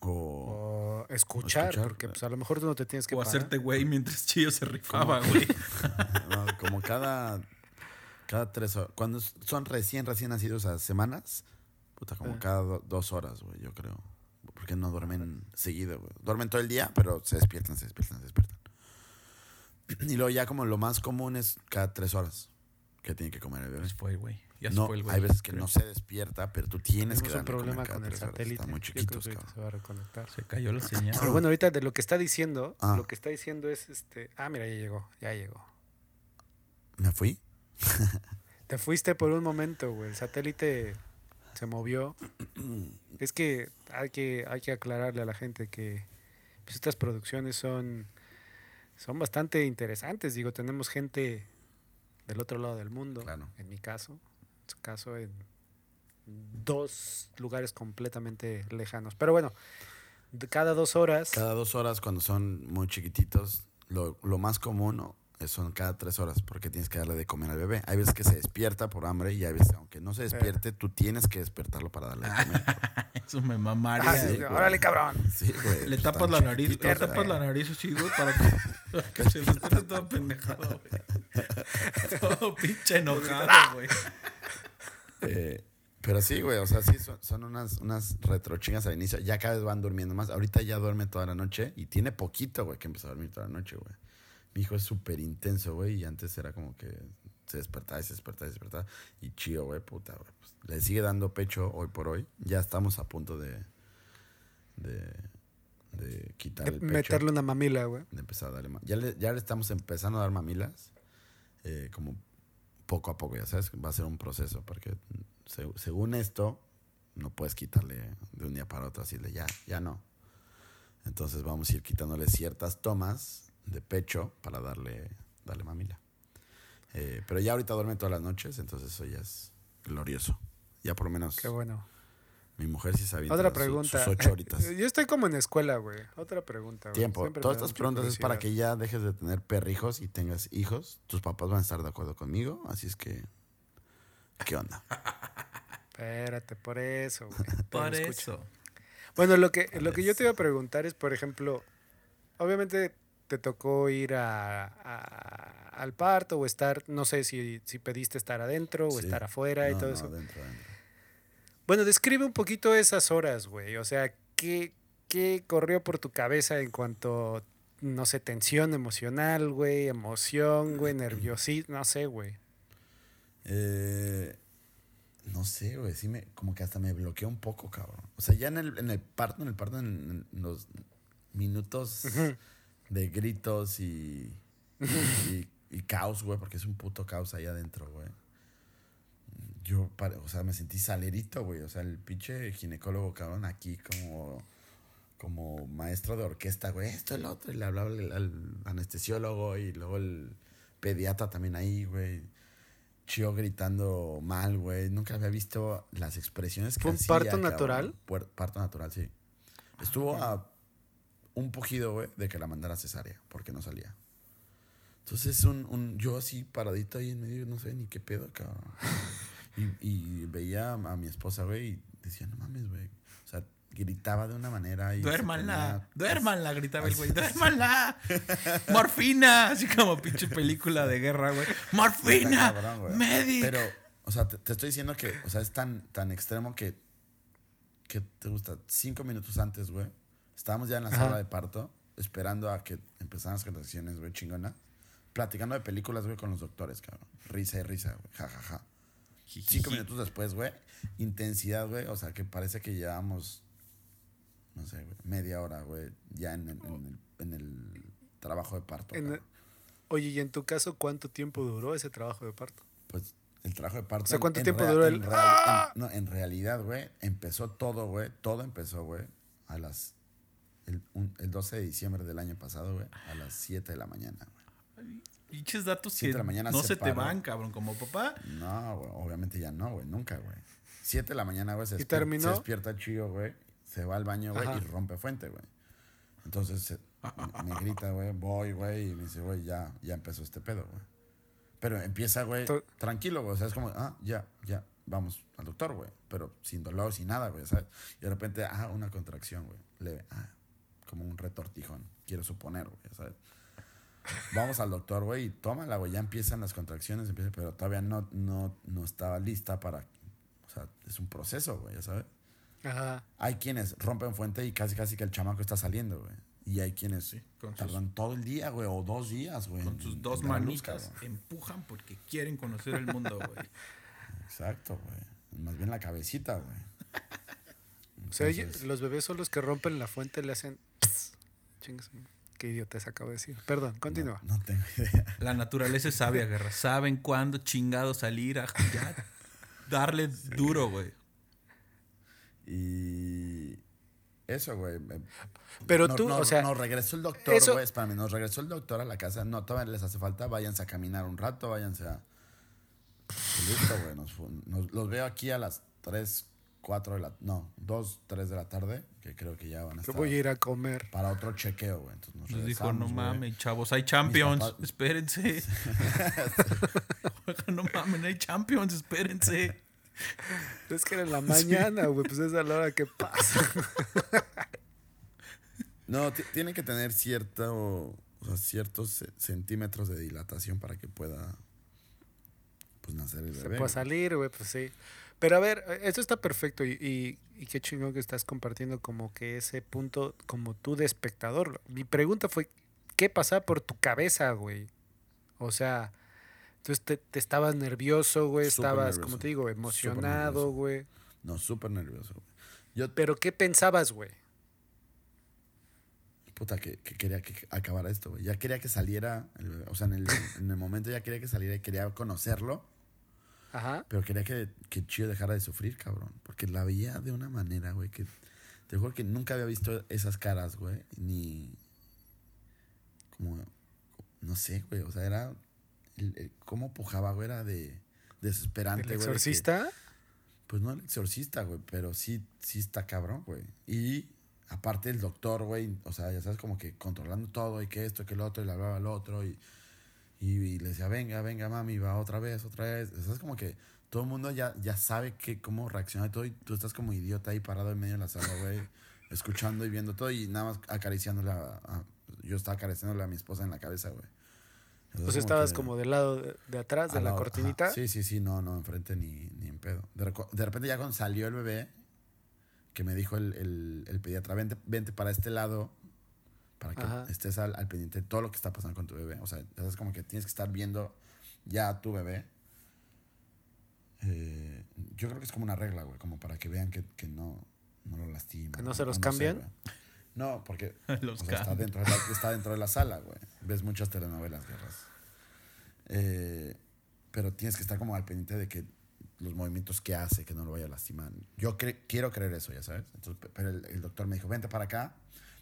O. O escuchar, escuchar. porque pues, a lo mejor tú no te tienes que O parar. hacerte güey mientras Chillo se rifaba, güey. No, como cada, cada tres horas. Cuando son recién, recién nacidos a semanas, puta, como cada do- dos horas, güey, yo creo. Porque no duermen seguido, güey. Duermen todo el día, pero se despiertan, se despiertan, se despiertan. Y luego ya como lo más común es cada tres horas que tiene que comer el bebé. Se fue, güey. Ya se No, fue el güey. hay veces que creo. no se despierta, pero tú tienes que Tenemos un darle comer problema con el satélite. Están muy cabrón. se va a reconectar. Se cayó la señal. Pero bueno, ahorita de lo que está diciendo, Ah. lo que está diciendo es este. Ah, mira, ya llegó, ya llegó. ¿Me fui? Te fuiste por un momento, güey. El satélite se movió. Es que hay que, hay que aclararle a la gente que pues, estas producciones son, son bastante interesantes. Digo, tenemos gente del otro lado del mundo, Claro. en mi caso, caso, en dos lugares completamente lejanos. Pero bueno, cada dos horas. Cada dos horas cuando son muy chiquititos, lo, lo más común son cada tres horas porque tienes que darle de comer al bebé. Hay veces que se despierta por hambre y hay veces, aunque no se despierte, tú tienes que despertarlo para darle de comer. Eso me mamaría. Ah, sí, órale, cabrón. Sí, güey. Le pues, tapas la nariz, le tapas la nariz así, güey, para que, para que se despierte todo pendejado, güey. Todo pinche enojado, güey. Eh, pero sí, güey, o sea, sí, son, son unas, unas retrochingas al inicio. Ya cada vez van durmiendo más. Ahorita ya duerme toda la noche y tiene poquito, güey, que empezó a dormir toda la noche, güey. Mi hijo es súper intenso, güey, y antes era como que se despertaba y se despertaba y se despertaba. Y chío, güey, puta, güey. pues, le sigue dando pecho hoy por hoy. Ya estamos a punto de, de, de quitar De el pecho meterle una mamila, güey. de empezar a darle ya le, ya le estamos empezando a dar mamilas eh, como poco a poco ya sabes va a ser un proceso porque se- según esto no puedes quitarle de un día para otro así de ya ya no. Entonces vamos a ir quitándole ciertas tomas de pecho para darle darle mamila. Eh, pero ya ahorita duerme todas las noches entonces eso ya es glorioso. Ya por lo menos Qué bueno. Mi mujer sí sabía Otra pregunta. sus ocho horitas Yo estoy como en escuela, güey. Otra pregunta. güey. Tiempo. Siempre Todas da estas preguntas es para que ya dejes de tener perrijos y tengas hijos. Tus papás van a estar de acuerdo conmigo, así es que. ¿Qué onda? Espérate, por eso, güey. Por eso. Bueno, lo que, lo que yo te iba a preguntar es, por ejemplo, obviamente te tocó ir a, a- al parto o estar, no sé si, si pediste estar adentro o Sí. estar afuera y todo no, eso. Dentro, dentro. Bueno, describe un poquito esas horas, güey. O sea, ¿qué, ¿qué corrió por tu cabeza en cuanto, no sé, tensión emocional, güey, emoción, güey, nerviosismo, no sé, güey. Eh, no sé, güey. Sí me, como que hasta me bloqueó un poco, cabrón. O sea, ya en el, en el parto, en el parto, en, en los minutos de gritos y, y, y caos, güey, porque es un puto caos ahí adentro, güey. Yo, o sea, me sentí salerito, güey. O sea, el pinche ginecólogo, cabrón, aquí como, como maestro de orquesta, güey, esto, el otro. Y le hablaba al, anestesiólogo y luego el pediatra también ahí, güey. Chío gritando mal, güey. Nunca había visto las expresiones que ¿Fue un hacía, parto cabrón. natural? Parto natural, sí. Estuvo a un pujido, güey, de que la mandara cesárea, porque no salía. Entonces, un, un, yo así paradito ahí en medio, no sé ni qué pedo, cabrón. Y, y veía a mi esposa, güey, y decía, no mames, güey. O sea, gritaba de una manera y... Duérmanla, duérmanla, gritaba el güey. Duérmanla. Morfina. Así como pinche película de guerra, güey. Morfina. Cabrón. Medic. Pero, o sea, te, te estoy diciendo que, o sea, es tan, tan extremo que, que te gusta. Cinco minutos antes, güey. Estábamos ya en la Ajá. sala de parto, esperando a que empezaran las contracciones, güey, chingona. Platicando de películas, güey, con los doctores, cabrón. Risa y risa, güey. Ja, ja, ja. Cinco minutos después, güey. Intensidad, güey. O sea, que parece que llevamos, no sé, güey, media hora, güey, ya en, el- en el, en el trabajo de parto. Oye, y en tu caso, ¿cuánto tiempo duró ese trabajo de parto? Pues El trabajo de parto. O sea, ¿cuánto en tiempo duró el- real- ¡Ah! en- no, en realidad, güey, empezó todo, güey. Todo empezó, güey, a las. El, un- el 12 de diciembre del año pasado, güey, a las 7 de la mañana, güey. Pinches datos Siete que de la mañana no se se te van, cabrón. Como papá. No, güey, obviamente ya no, güey, nunca, güey. 7 de la mañana, güey, se, ¿Y despier- terminó? se despierta Chío, güey, se va al baño, güey, Ajá. y rompe fuente, güey. Entonces se- me, me grita, güey, voy, güey, y me dice, güey, ya, ya empezó este pedo, güey. Pero empieza, güey, tranquilo, güey, o sea, es como, ah, ya, ya, vamos al doctor, güey, pero sin dolor, sin nada, güey, ¿sabes? Y de repente, ah, una contracción, güey, leve, ah, como un retortijón, quiero suponer, güey, ¿sabes? Vamos al doctor, güey, y tómala, güey. Ya empiezan las contracciones, empieza, pero todavía no, no, no estaba lista para. O sea, es un proceso, güey, ya sabes. Ajá. Hay quienes rompen fuente y casi, casi que el chamaco está saliendo, güey. Y hay quienes con sus- tardan todo el día, güey, o dos días, güey. Con en- sus dos luz, manitas empujan porque quieren conocer el mundo, güey. Exacto, güey. Más bien la cabecita, güey. O sea, los bebés son los que rompen la fuente, le hacen. pss. Qué idiota se acabo de decir. Perdón, continúa. No, no tengo idea. La naturaleza es sabia, guerra. Saben cuándo chingado salir a ya darle duro, güey. Y. Eso, güey. Pero no- tú, no- o sea, Nos regresó el doctor, eso- güey. Espérame, nos regresó el doctor a la casa. No, todavía les hace falta. Váyanse a caminar un rato, váyanse a. Y Listo, güey. Nos- los veo aquí a las 3, 4 de la. No, 2, 3 de la tarde. Que creo que ya van a Yo estar. voy a ir a comer. Para otro chequeo, güey. Entonces nos Nos dijo, no mames, chavos, hay champions, papás- espérense. Oiga, no mames, hay champions, espérense. Es que era en la mañana, güey. Pues es a la hora que pasa. No, ti- tiene que tener cierto, o sea, ciertos ce- centímetros de dilatación para que pueda pues nacer el Se bebé. puede güey. salir, güey, pues sí. Pero a ver, esto está perfecto y, y, y qué chingón que estás compartiendo como que ese punto como tú de espectador. Mi pregunta fue, ¿qué pasaba por tu cabeza, güey? O sea, entonces te, te estabas nervioso, güey, Súper estabas, nervioso. como te digo, emocionado, güey. No, súper nervioso. güey. Yo, Pero ¿qué pensabas, güey? puta, que, que quería que acabara esto, güey. Ya quería que saliera, o sea, en el, en el momento ya quería que saliera y quería conocerlo, Ajá. pero quería que, que Chío dejara de sufrir, cabrón. Porque la veía de una manera, güey, que te juro que nunca había visto esas caras, güey, ni como, no sé, güey, o sea, era, el- el- cómo pujaba, güey, era de desesperante, ¿El güey. de que- exorcista? Pues no el exorcista, güey, pero sí, sí está cabrón, güey. Y aparte el doctor, güey, o sea, ya sabes, como que controlando todo y que esto, que lo otro, y le hablaba al otro, y, y, y le decía, venga, venga, mami, va otra vez, otra vez. O sea, es como que todo el mundo ya, ya sabe que, cómo reacciona y todo, y tú estás como idiota ahí parado en medio de la sala, güey, escuchando y viendo todo, y nada más acariciándole a, a- yo estaba acariciándole a mi esposa en la cabeza, güey. Entonces, Pues estabas que- como del lado de, de atrás de la lado- cortinita. ajá. Sí, sí, sí, no, no, enfrente ni, ni en pedo. De repente ya cuando salió el bebé, que me dijo el, el- el pediatra, vente, vente para este lado, para que Ajá. estés al, al pendiente de todo lo que está pasando con tu bebé. O sea, es como que tienes que estar viendo ya a tu bebé. Eh, yo creo que es como una regla, güey, como para que vean que, que no, no lo lastiman. ¿Que no se los sé, cambian? no, porque Los o sea, está, dentro de la, está dentro de la sala, güey. Ves muchas telenovelas, guerras. Eh, pero tienes que estar como al pendiente de que los movimientos que hace, que no lo vaya a lastimar. Yo cre- quiero creer eso, ya sabes. Entonces, pero el, el doctor me dijo, vente para acá.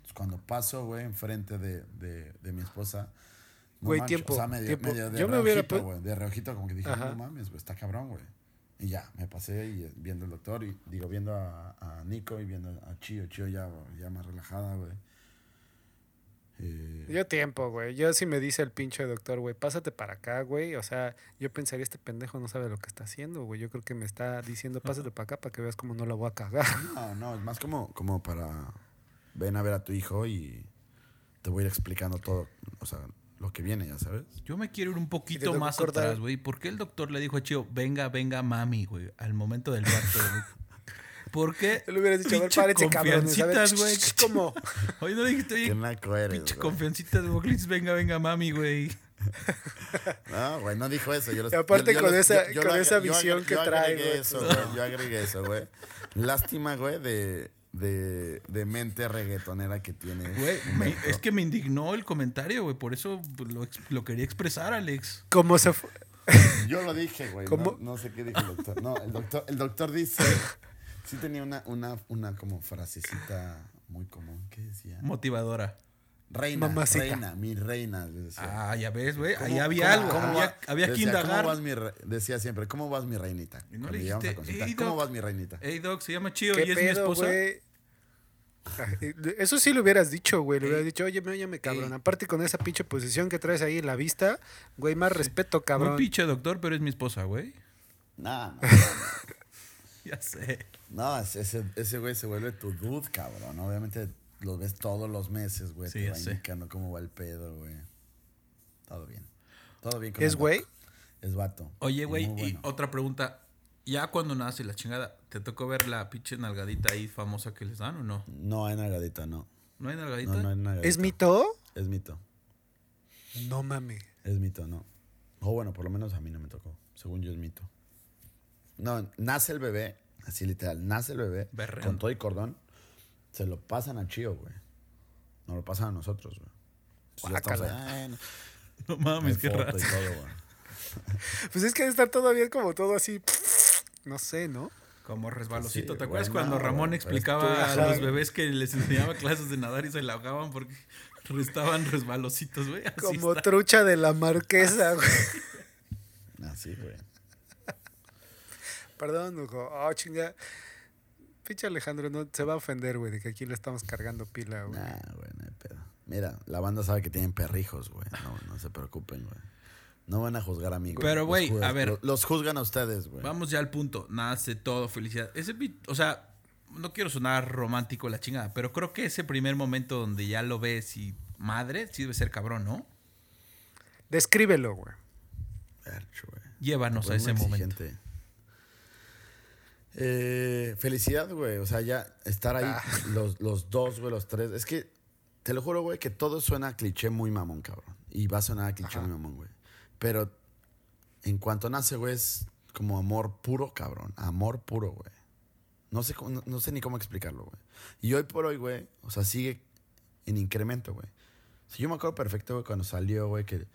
Entonces, cuando paso, güey, enfrente de, de, de mi esposa. no Güey, manches, tiempo, O sea, medio, tiempo. medio de Yo me hubiera reojito, güey. De reojito, como que dije, Ajá. no mames, güey, está cabrón, güey. Y ya, me pasé y eh, viendo al doctor y digo, viendo a, a Nico y viendo a Chio. Chio ya, ya más relajada, güey. Eh, Yo tiempo, güey. Yo si me dice el pinche doctor, güey, pásate para acá, güey. O sea, yo pensaría, este pendejo no sabe lo que está haciendo, güey. Yo creo que me está diciendo, pásate para acá para que veas cómo no la voy a cagar. No, no, es más como, como para ven a ver a tu hijo y te voy a ir explicando todo, o sea, lo que viene, ya sabes. Yo me quiero ir un poquito más acordar- atrás, güey. ¿Por qué el doctor le dijo a Chío, venga, venga, mami, güey, al momento del parto, güey? ¿Por qué? Tú le hubieras dicho, a ver, confiancitas, güey. ¿Cómo? Oye, no dijiste, Qué oye, naco eres, pinche güey. confiancita de Boclis, venga, venga, mami, güey. No, güey, no dijo eso. Yo los- Y aparte yo- con esa- yo- yo con esa visión que yo trae, agregué güey, eso, güey. Yo agregué eso, güey. Lástima, güey, de, de, de mente reggaetonera que tiene. Güey, me- es que me indignó el comentario, güey. Por eso lo, quería expresar, Alex. ¿Cómo se fue? Yo lo dije, güey. ¿Cómo? No, no sé qué dijo el doctor. No, el doctor, el doctor dice. Sí tenía una, una, una como frasecita muy común. ¿Qué decía? Motivadora. Reina, Mamacita. reina, mi reina. le decía. Ah, ya ves, güey. Ahí ¿Cómo- había cómo- algo. cómo había va- había que decía, indagar. ¿cómo vas, mi re- decía siempre, ¿cómo vas mi reinita? Y no le dijiste, consultar, "Ey, ¿Cómo doc". vas mi reinita? Ey, Doc, se llama Chío ¿Qué y es mi esposa. Eso sí lo hubieras dicho, güey. Le hubieras dicho, oye, óyeme, cabrón. Ey. Aparte con esa pinche posición que traes ahí en la vista, güey, más respeto, cabrón. pinche doctor, pero es mi esposa, güey. No, no, Ya sé. no, ese, ese güey se vuelve tu dude, cabrón. Obviamente lo ves todos los meses, güey. Sí, te va indicando cómo va el pedo, güey. Todo bien. Todo bien. con ¿Es güey? Es vato. Oye, güey, y otra pregunta. Ya cuando nace la chingada, ¿te tocó ver la pinche nalgadita ahí famosa que les dan o no? No hay nalgadita, no. ¿No hay nalgadita? No, no hay nalgadita. ¿Es mito? Es mito. No mames. Es mito, no. O bueno, por lo menos a mí no me tocó. Según yo es mito. No, nace el bebé, así literal, nace el bebé Berreando. con todo y cordón. Se lo pasan a Chío, güey. No lo pasan a nosotros, güey. Entonces ya estamos Guácala. ahí, "Ay, no". No mames, qué raro. y todo, güey. Pues es que está todavía como todo así. No sé, ¿no? Como resbalosito. Sí, ¿Te acuerdas cuando Ramón explicaba a los bebés que les enseñaba clases de nadar y se la ahogaban porque estaban resbalositos, güey? Como está. trucha de la marquesa, güey. Así, güey. Perdón, Hugo. Oh, chinga. Pinche Alejandro no se va a ofender, güey, de que aquí le estamos cargando pila, güey. Nah, güey, no hay pedo. Mira, la banda sabe que tienen perrijos, güey. No, no se preocupen, güey. No van a juzgar a mí, güey. Pero, güey, a ver. Los, los juzgan a ustedes, güey. Vamos ya al punto. Nace todo, felicidad. Ese, o sea, no quiero sonar romántico la chingada, pero creo que ese primer momento donde ya lo ves y madre, sí debe ser cabrón, ¿no? Descríbelo, güey. Llévanos a Pues ese muy momento. exigente. Eh, felicidad, güey. O sea, ya estar ahí Ah. los, los dos, güey, los tres. Es que, te lo juro, güey, que todo suena a cliché muy mamón, cabrón. Y va a sonar a cliché Ajá. muy mamón, güey. Pero en cuanto nace, güey, es como amor puro, cabrón. Amor puro, güey. No sé, no, no sé ni cómo explicarlo, güey. Y hoy por hoy, güey, o sea, sigue en incremento, güey. O sea, yo me acuerdo perfecto, güey, cuando salió, güey, que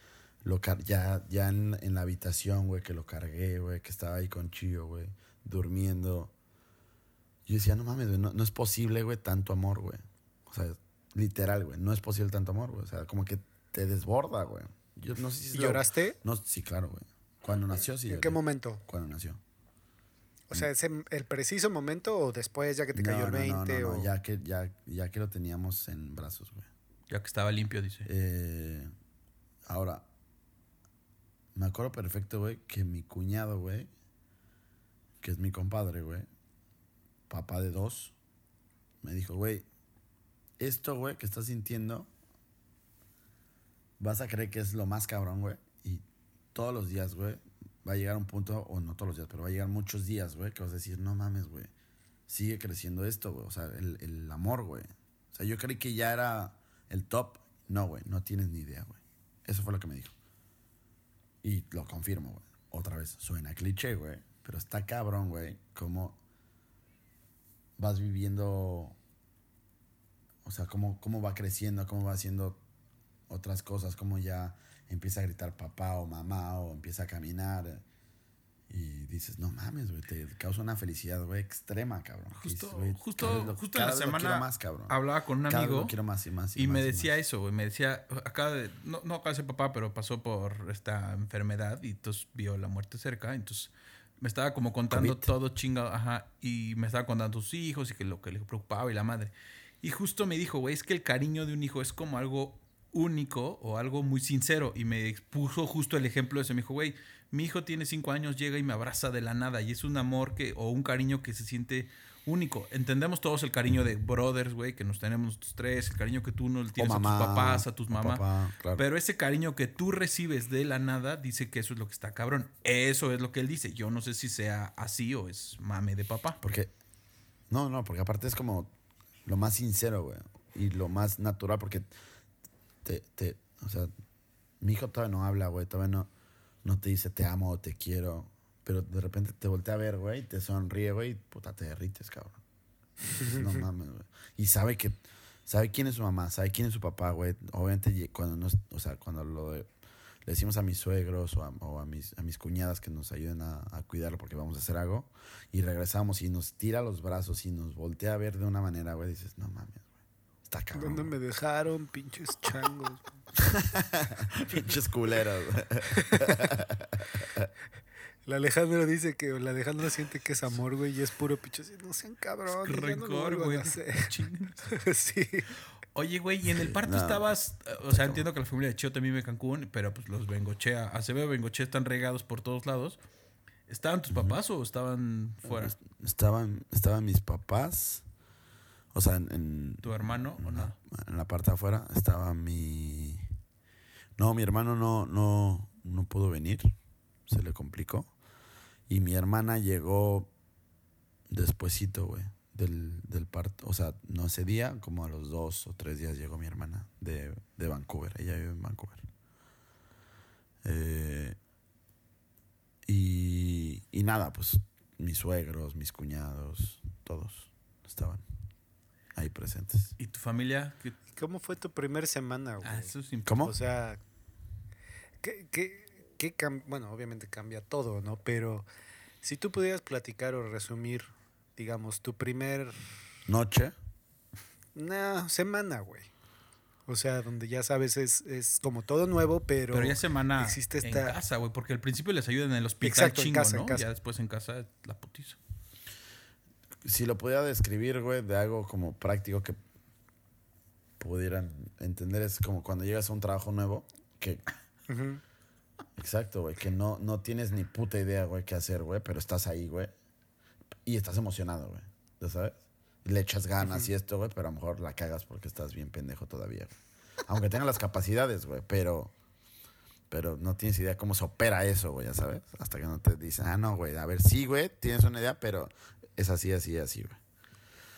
lo car- ya, ya en, en la habitación, güey, que lo cargué, güey, que estaba ahí con Chío, güey, durmiendo. Yo decía, no mames, güey, no, no es posible, güey, tanto amor, güey. O sea, literal, güey, no es posible tanto amor, güey. O sea, como que te desborda, güey. Yo no sé si es lo- ¿Lloraste? No, sí, claro, güey. Cuando nació, sí. ¿En lloré. qué momento? Cuando nació. O sea, ¿ese, ¿el preciso momento o después ya que te cayó el 20? no, no, o... ya que, ya, ya que lo teníamos en brazos, güey. Ya que estaba limpio, dice. Eh, ahora, me acuerdo perfecto, güey, que mi cuñado, güey, que es mi compadre, güey, papá de dos, me dijo, güey, esto, güey, que estás sintiendo, vas a creer que es lo más cabrón, güey, y todos los días, güey, va a llegar un punto, o no todos los días, pero va a llegar muchos días, güey, que vas a decir, no mames, güey, sigue creciendo esto, güey, o sea, el, el amor, güey. O sea, yo creí que ya era el top. No, güey, no tienes ni idea, güey. Eso fue lo que me dijo. Y lo confirmo, güey. Otra vez, suena cliché, güey. Pero está cabrón, güey, cómo vas viviendo, o sea, cómo, cómo va creciendo, cómo va haciendo otras cosas, cómo ya empieza a gritar papá o mamá o empieza a caminar. Y dices, no mames, güey, te causa una felicidad, güey, extrema, cabrón. Justo, dices, justo, lo- justo en la semana más, cabrón. hablaba con un Cada amigo quiero más y más. Y, y me decía eso, güey. Me decía, acaba de, no, no acaba de ser papá, pero pasó por esta enfermedad y entonces vio la muerte cerca. Entonces me estaba como contando COVID. todo chingado, ajá. Y me estaba contando sus hijos y que lo que le preocupaba y la madre. Y justo me dijo, güey, es que el cariño de un hijo es como algo único o algo muy sincero. Y me puso justo el ejemplo de ese. Me dijo, güey, mi hijo tiene cinco años, llega y me abraza de la nada. Y es un amor que, o un cariño que se siente único. Entendemos todos el cariño de brothers, güey, que nos tenemos nosotros tres, el cariño que tú no le O tienes a tus papás, a tus mamás. papá, claro. Pero ese cariño que tú recibes de la nada, dice que eso es lo que está cabrón. Eso es lo que él dice. Yo no sé si sea así o es mame de papá. Porque. No, no, porque aparte es como lo más sincero, güey. Y lo más natural, porque. Te, te, o sea, mi hijo todavía no habla, güey. Todavía no, no te dice te amo o te quiero. Pero de repente te voltea a ver, güey, te sonríe, güey, y puta, te derrites, cabrón. No mames, güey. Y sabe que. Sabe quién es su mamá, sabe quién es su papá, güey. Obviamente, cuando no. es- O sea, cuando lo de- le decimos a mis suegros o a, o a mis, a mis cuñadas que nos ayuden a, a cuidarlo porque vamos a hacer algo. Y regresamos y nos tira los brazos y nos voltea a ver de una manera, güey. Dices, no mames, güey. Está cabrón. ¿Dónde me dejaron, pinches changos? Pinches culeros. güey. El Alejandro dice que el Alejandro siente que es amor, güey, y es puro así, No sean lo Rencor, güey. a hacer". Chingas. sí. Oye, güey, y en el parto No. estabas, eh, o sea, entiendo que la familia de Chio también vive en Cancún, pero pues los Bengochea, Acevedo y Bengochea están regados por todos lados. ¿Estaban tus papás o estaban fuera? Estaban, estaban mis papás. O sea, en, en- ¿Tu hermano o no? en la parte de afuera estaba mi. No, mi hermano no, no, no pudo venir. Se le complicó. Y mi hermana llegó despuesito, güey, del, del parto. O sea, no ese día, como a los dos o tres días llegó mi hermana de, de Vancouver. Ella vive en Vancouver. Eh, y, y nada, pues mis suegros, mis cuñados, todos estaban ahí presentes. ¿Y tu familia? ¿Qué- ¿Cómo fue tu primer semana, güey? Ah, eso es imp- ¿Cómo? O sea, ¿qué, qué, qué bueno, obviamente cambia todo, ¿no? Pero si tú pudieras platicar o resumir, digamos, tu primer Noche. no, semana, güey. O sea, donde ya sabes, es, es como todo nuevo, pero... Pero ya semana existe en esta- casa, güey, porque al principio les ayudan en el hospital Exacto, en chingo, casa, en ¿no? casa. Ya después en casa la putiza. Si lo pudiera describir, güey, de algo como práctico que pudieran entender, es como cuando llegas a un trabajo nuevo, que. Exacto, güey, que no, no tienes ni puta idea, güey, qué hacer, güey, pero estás ahí, güey, y estás emocionado, güey, ¿ya sabes? Le echas ganas y esto, güey, pero a lo mejor la cagas porque estás bien pendejo todavía, güey. Aunque tengas las capacidades, güey, pero... Pero no tienes idea cómo se opera eso, güey, ya sabes. Hasta que no te dicen, ah, no, güey, a ver, sí, güey, tienes una idea, pero es así, así, así, güey.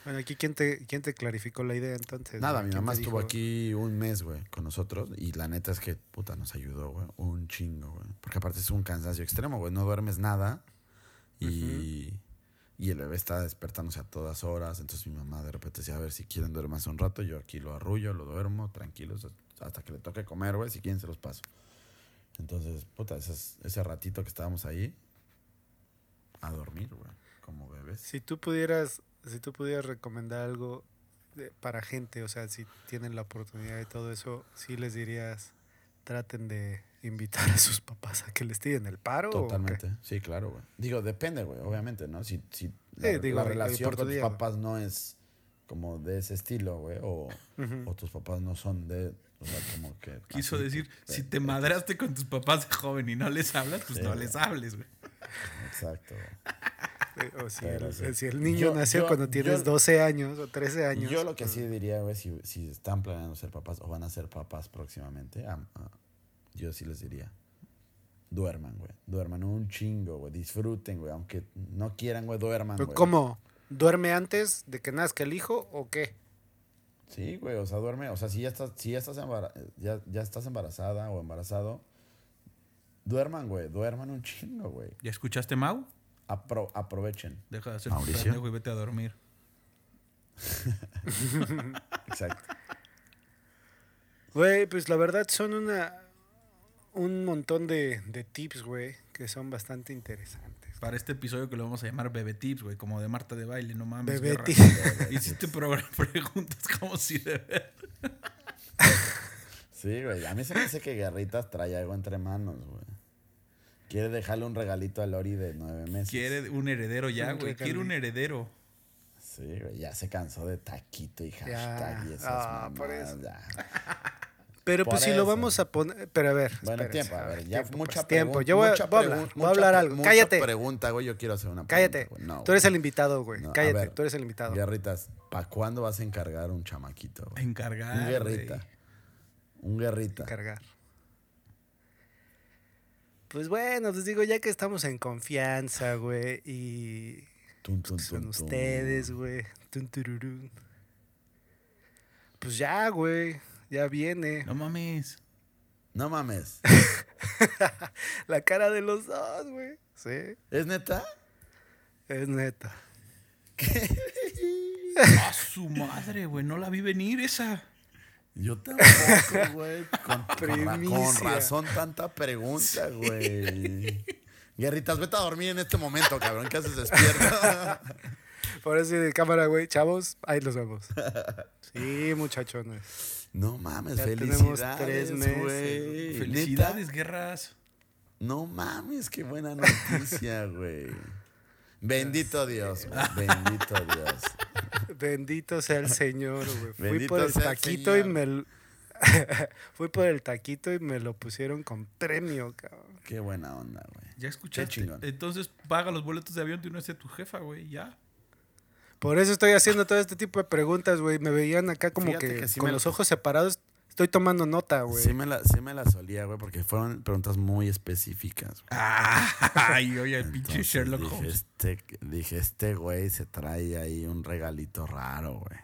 Bueno, aquí, ¿quién te, ¿quién te clarificó la idea entonces? Nada, mi ¿Quién mamá estuvo dijo? aquí un mes, güey, con nosotros. Y la neta es que, puta, nos ayudó, güey. Un chingo, güey. Porque aparte es un cansancio extremo, güey. No duermes nada. Y, y el bebé está despertándose a todas horas. Entonces mi mamá de repente decía, a ver, si quieren duermas un rato, yo aquí lo arrullo, lo duermo, tranquilos, hasta que le toque comer, güey. Si quieren, se los paso. Entonces, puta, ese, ese ratito que estábamos ahí, a dormir, güey. Como bebés. Si tú pudieras, si tú pudieras recomendar algo de- para gente, o sea, si tienen la oportunidad de todo eso, sí les dirías, traten de invitar a sus papás a que les tiren el paro. Totalmente, sí, claro, güey. Digo, depende, güey, obviamente, ¿no? Si, si la, Sí, digo, la relación con tus papás no es como de ese estilo, güey, o, o tus papás no son de, o sea, como que... Quiso así, decir, si te madraste con tus papás de joven y no les hablas, pues Sí, no les hables, güey. Exacto, güey. O si, el, sí. si el niño Yo- nació yo- cuando tienes yo- 12 años o 13 años. Yo lo que pues, sí diría, güey, si, si están planeando ser papás o van a ser papás próximamente, am- ah, yo sí les diría, duerman, güey. Duerman un chingo, güey. Disfruten, güey. Aunque no quieran, güey, duerman, pero güey. ¿Cómo? ¿Duerme antes de que nazca el hijo o qué? Sí, güey, o sea, duerme, o sea, si ya estás, si ya estás, embara- ya, ya estás embarazada o embarazado, duerman, güey, duerman un chingo, güey. ¿Ya escuchaste, Mau? Apro- aprovechen. Deja de hacer tu Mauricio. pendejo y vete a dormir. Exacto. Güey, pues la verdad son una un montón de, de tips, güey, que son bastante interesantes. Para este episodio que lo vamos a llamar Bebé Tips, güey, como de Marta de baile, no mames. Bebé tips. Hiciste programa preguntas como si de ver. Sí, güey, a mí se me dice que Guerritas trae algo entre manos, güey. Quiere dejarle un regalito a Lori de nueve meses. Quiere un heredero ya, güey. Quiere un heredero. Sí, güey, ya se cansó de taquito y Ya. hashtag y esas Ah, por mamadas, eso. ya. Pero Por pues si lo vamos a poner, pero a ver. Bueno, tiempo, a ver, ya tiempo, mucha pues, tiempo. Yo voy, a- mucha voy a hablar, voy a hablar algo. mucha Cállate. pregunta, güey, yo quiero hacer una Cállate. pregunta, güey. No, tú eres el invitado, güey. No, Cállate, ver. tú eres el invitado. Guerritas, ¿para cuándo vas a encargar un chamaquito? güey? Encargar. Un guerrita. güey. Un guerrita. cargar. Pues bueno, les digo, ya que estamos en confianza, güey, y Tun, tun, son tun, tun. ustedes, güey. Pues ya, güey, ya viene. No mames. No mames. La cara de los dos, güey. Sí, ¿Es neta? es neta. A su madre, güey. No la vi venir esa. Yo tampoco, güey. Con, con razón tanta pregunta, güey. Guerritas, vete a dormir en este momento, cabrón. ¿Qué haces despierto? Por eso de cámara, güey. Chavos, ahí los vemos. Sí, muchachones. No mames, Ya tenemos felicidades, tres meses, güey. Felicidades, ¿Neta? guerras. No mames, qué buena noticia, güey. Bendito Dios, güey. Bendito Dios. Bendito sea el Señor, güey. Fui Bendito por el taquito y me... Fui por el taquito y me lo pusieron con premio, cabrón. Qué buena onda, güey. Ya escuchaste. chingón. Entonces paga los boletos de avión de una vez a tu jefa, güey. Ya. Por eso estoy haciendo todo este tipo de preguntas, güey. Me veían acá como Fíjate que, que sí con los ojos separados. Estoy tomando nota, güey. Sí me, la, sí me la solía, güey, porque fueron preguntas muy específicas. güey. Ay, oye, el pinche Sherlock dije, Holmes. Este, dije, este güey se trae ahí un regalito raro, güey.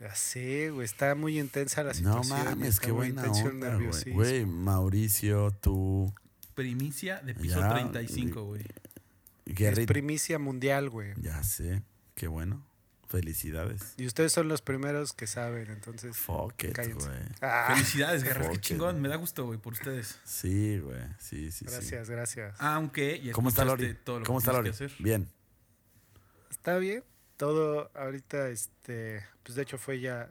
Ya sé, güey. Está muy intensa la No situación. mames, está qué buena onda, güey. Mauricio, tú, Primicia de piso Ya, 35, güey. Es primicia mundial, güey. Ya sé, qué bueno. Felicidades. Y ustedes son los primeros que saben, entonces. Fuck it, güey. Ah, Felicidades, guerras. Qué chingón. Me da gusto, güey, por ustedes. Sí, güey. Sí, sí, sí. gracias, gracias. Aunque ya ¿Cómo está Lori? todo lo ¿Cómo que está Lori? que hacer. Bien. Está bien. Todo ahorita, este, pues de hecho fue ya,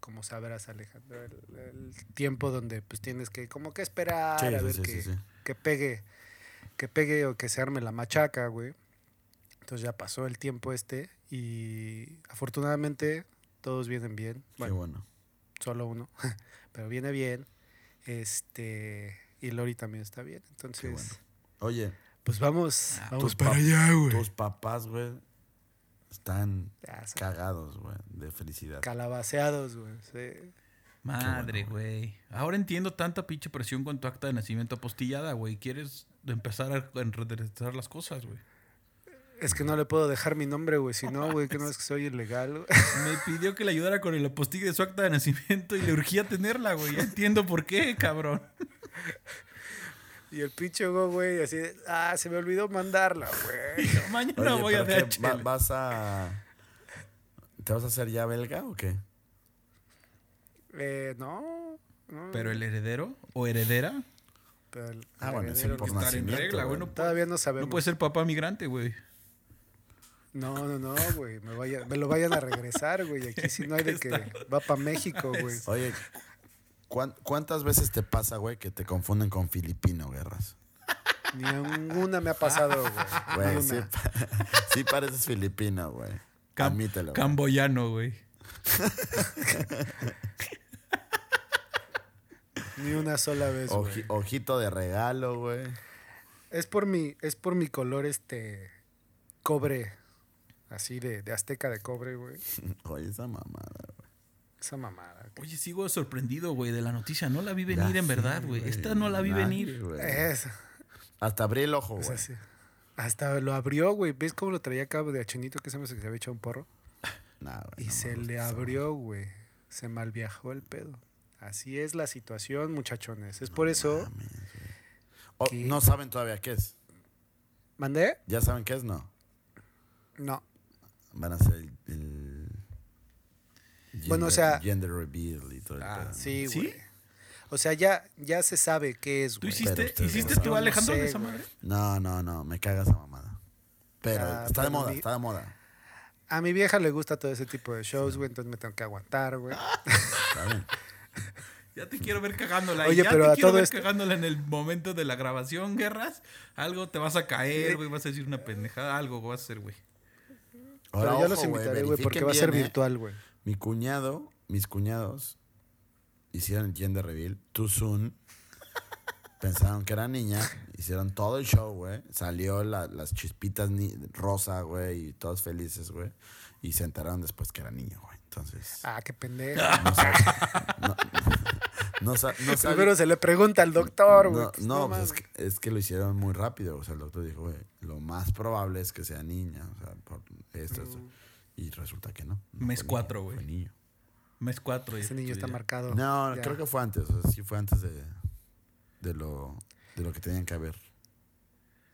como sabrás, Alejandro, el, el tiempo donde pues tienes que como que esperar Sí, a ver sí, que, sí, sí. que pegue, que pegue o que se arme la machaca, güey. Entonces ya pasó el tiempo este y afortunadamente todos vienen bien. Qué Bueno, bueno. solo uno, pero viene bien. Este, y Lori también está bien. Entonces, bueno. Oye, pues vamos, Ah, vamos para allá, güey. tus papás, güey, están Ya, cagados, güey, de felicidad. Calabaceados, güey. sí. Madre, güey. Ahora entiendo tanta pinche presión con tu acta de nacimiento apostillada, güey. Quieres empezar a enredar las cosas, güey. Es que no le puedo dejar mi nombre, güey. Si no, güey, que no es que soy ilegal, güey. Me pidió que le ayudara con el apostille de su acta de nacimiento y le urgía tenerla, güey. Ya entiendo por qué, cabrón. Y el pinche go, güey, así de, ah, se me olvidó mandarla, güey. Mañana Oye, voy a DHL. va- ¿Vas a... ¿Te vas a hacer ya belga o qué? Eh, no, no. Pero el heredero o heredera pero el- Ah, el bueno, heredero por estar en nacimiento, regla, güey. güey. No, Todavía no sabemos. no puede ser papá migrante, güey. No, no, no, güey. Me, vaya- me lo vayan a regresar, güey. Aquí sí no hay de que va para México, güey. Oye, ¿cuán- ¿cuántas veces te pasa, güey, que te confunden con filipino, Guerras? Ni una me ha pasado, güey. Sí, una. pa- sí pareces filipino, güey. Cam- Admítelo. güey. Camboyano, güey. Ni una sola vez, güey. Oji- ojito de regalo, güey. Es por mi, es por mi color, este, cobre. Así de, de azteca de cobre, güey. Oye, esa mamada, güey. Esa mamada. güey. Oye, sigo sorprendido, güey, de la noticia. No la vi venir Ya en verdad, güey. Esta no la vi Nadie, venir. güey. Es, Hasta abrí el ojo, o güey. sea, sí. Hasta lo abrió, güey. ¿Ves cómo lo traía acá de achenito que se me se había echado un porro? Nah, güey, Y no se le esa abrió, güey. Se malviajó el pedo. Así es la situación, muchachones. Es por eso. mames. Oh, no saben todavía qué es. ¿Mandé? ¿Ya saben qué es? No. No. Van a hacer el. el Bueno, o gender- sea- Gender reveal y todo el Ah, pedo. Sí, ¿Sí? güey. O sea, ya, ya se sabe qué es, ¿Tú güey. hiciste, ustedes hiciste no tú. Alejandro, no sé, esa madre? No, no, no. Me caga esa mamada. Pero Ah, está de moda, mi- está de moda. A mi vieja le gusta todo ese tipo de shows, güey. Entonces me tengo que aguantar, güey. Está bien. Ya te quiero ver cagándola. Oye, ya pero te a quiero todo ver esto- cagándola en el momento de la grabación, guerras. Algo te vas a caer, güey. Vas a decir una pendejada. Algo vas a hacer, güey. Ahora, Pero ya ojo, los invitaré, güey, porque va a ser bien, ¿eh? virtual, güey. Mi cuñado, mis cuñados hicieron el gender reveal too soon. Pensaron que era niña, hicieron todo el show, güey. Salió la- las chispitas ni- rosa, güey, y todos felices, güey. Y se enteraron después que era niño, güey. Entonces, Ah, qué pendejo. no no, no sa- no Primero se le pregunta al doctor, güey. No, pues, no, pues es, que, es que lo hicieron muy rápido. O sea, el doctor dijo, güey, lo más probable es que sea niña. O sea, por esto, esto. Mm. Y resulta que no. no Mes fue cuatro, güey. fue niño. Mes 4. Ese niño está marcado. No, Ya. creo que fue antes. O sea, sí fue antes de, de, lo, de lo que tenían que haber.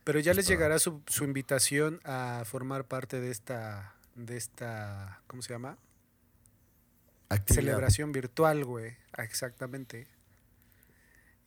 Pero ya les llegará su, su invitación a formar parte de esta, de esta, ¿cómo se llama? Actividad. celebración virtual, güey. Ah, Exactamente.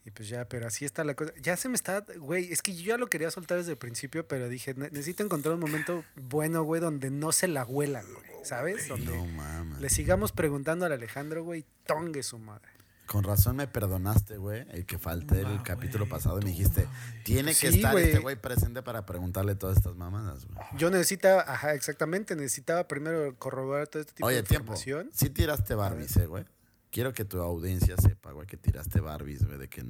Y pues ya, pero así está la cosa. Ya se me está, güey, es que yo ya lo quería soltar desde el principio, pero dije, "Ne- necesito encontrar un momento bueno, güey, donde no se la huelan, güey, ¿sabes? Donde No mames. le sigamos preguntando al Alejandro, güey, tongue su madre. Con razón me perdonaste, güey, el que falté el Tumba, capítulo pasado y me dijiste, tiene que Sí, estar este güey presente para preguntarle todas estas mamadas, güey. Yo necesitaba, ajá, exactamente, necesitaba primero corroborar todo este tipo Oye, de tiempo. información. Sí tiraste Barbies, eh, güey. Quiero que tu audiencia sepa, güey, que tiraste Barbies, güey, de que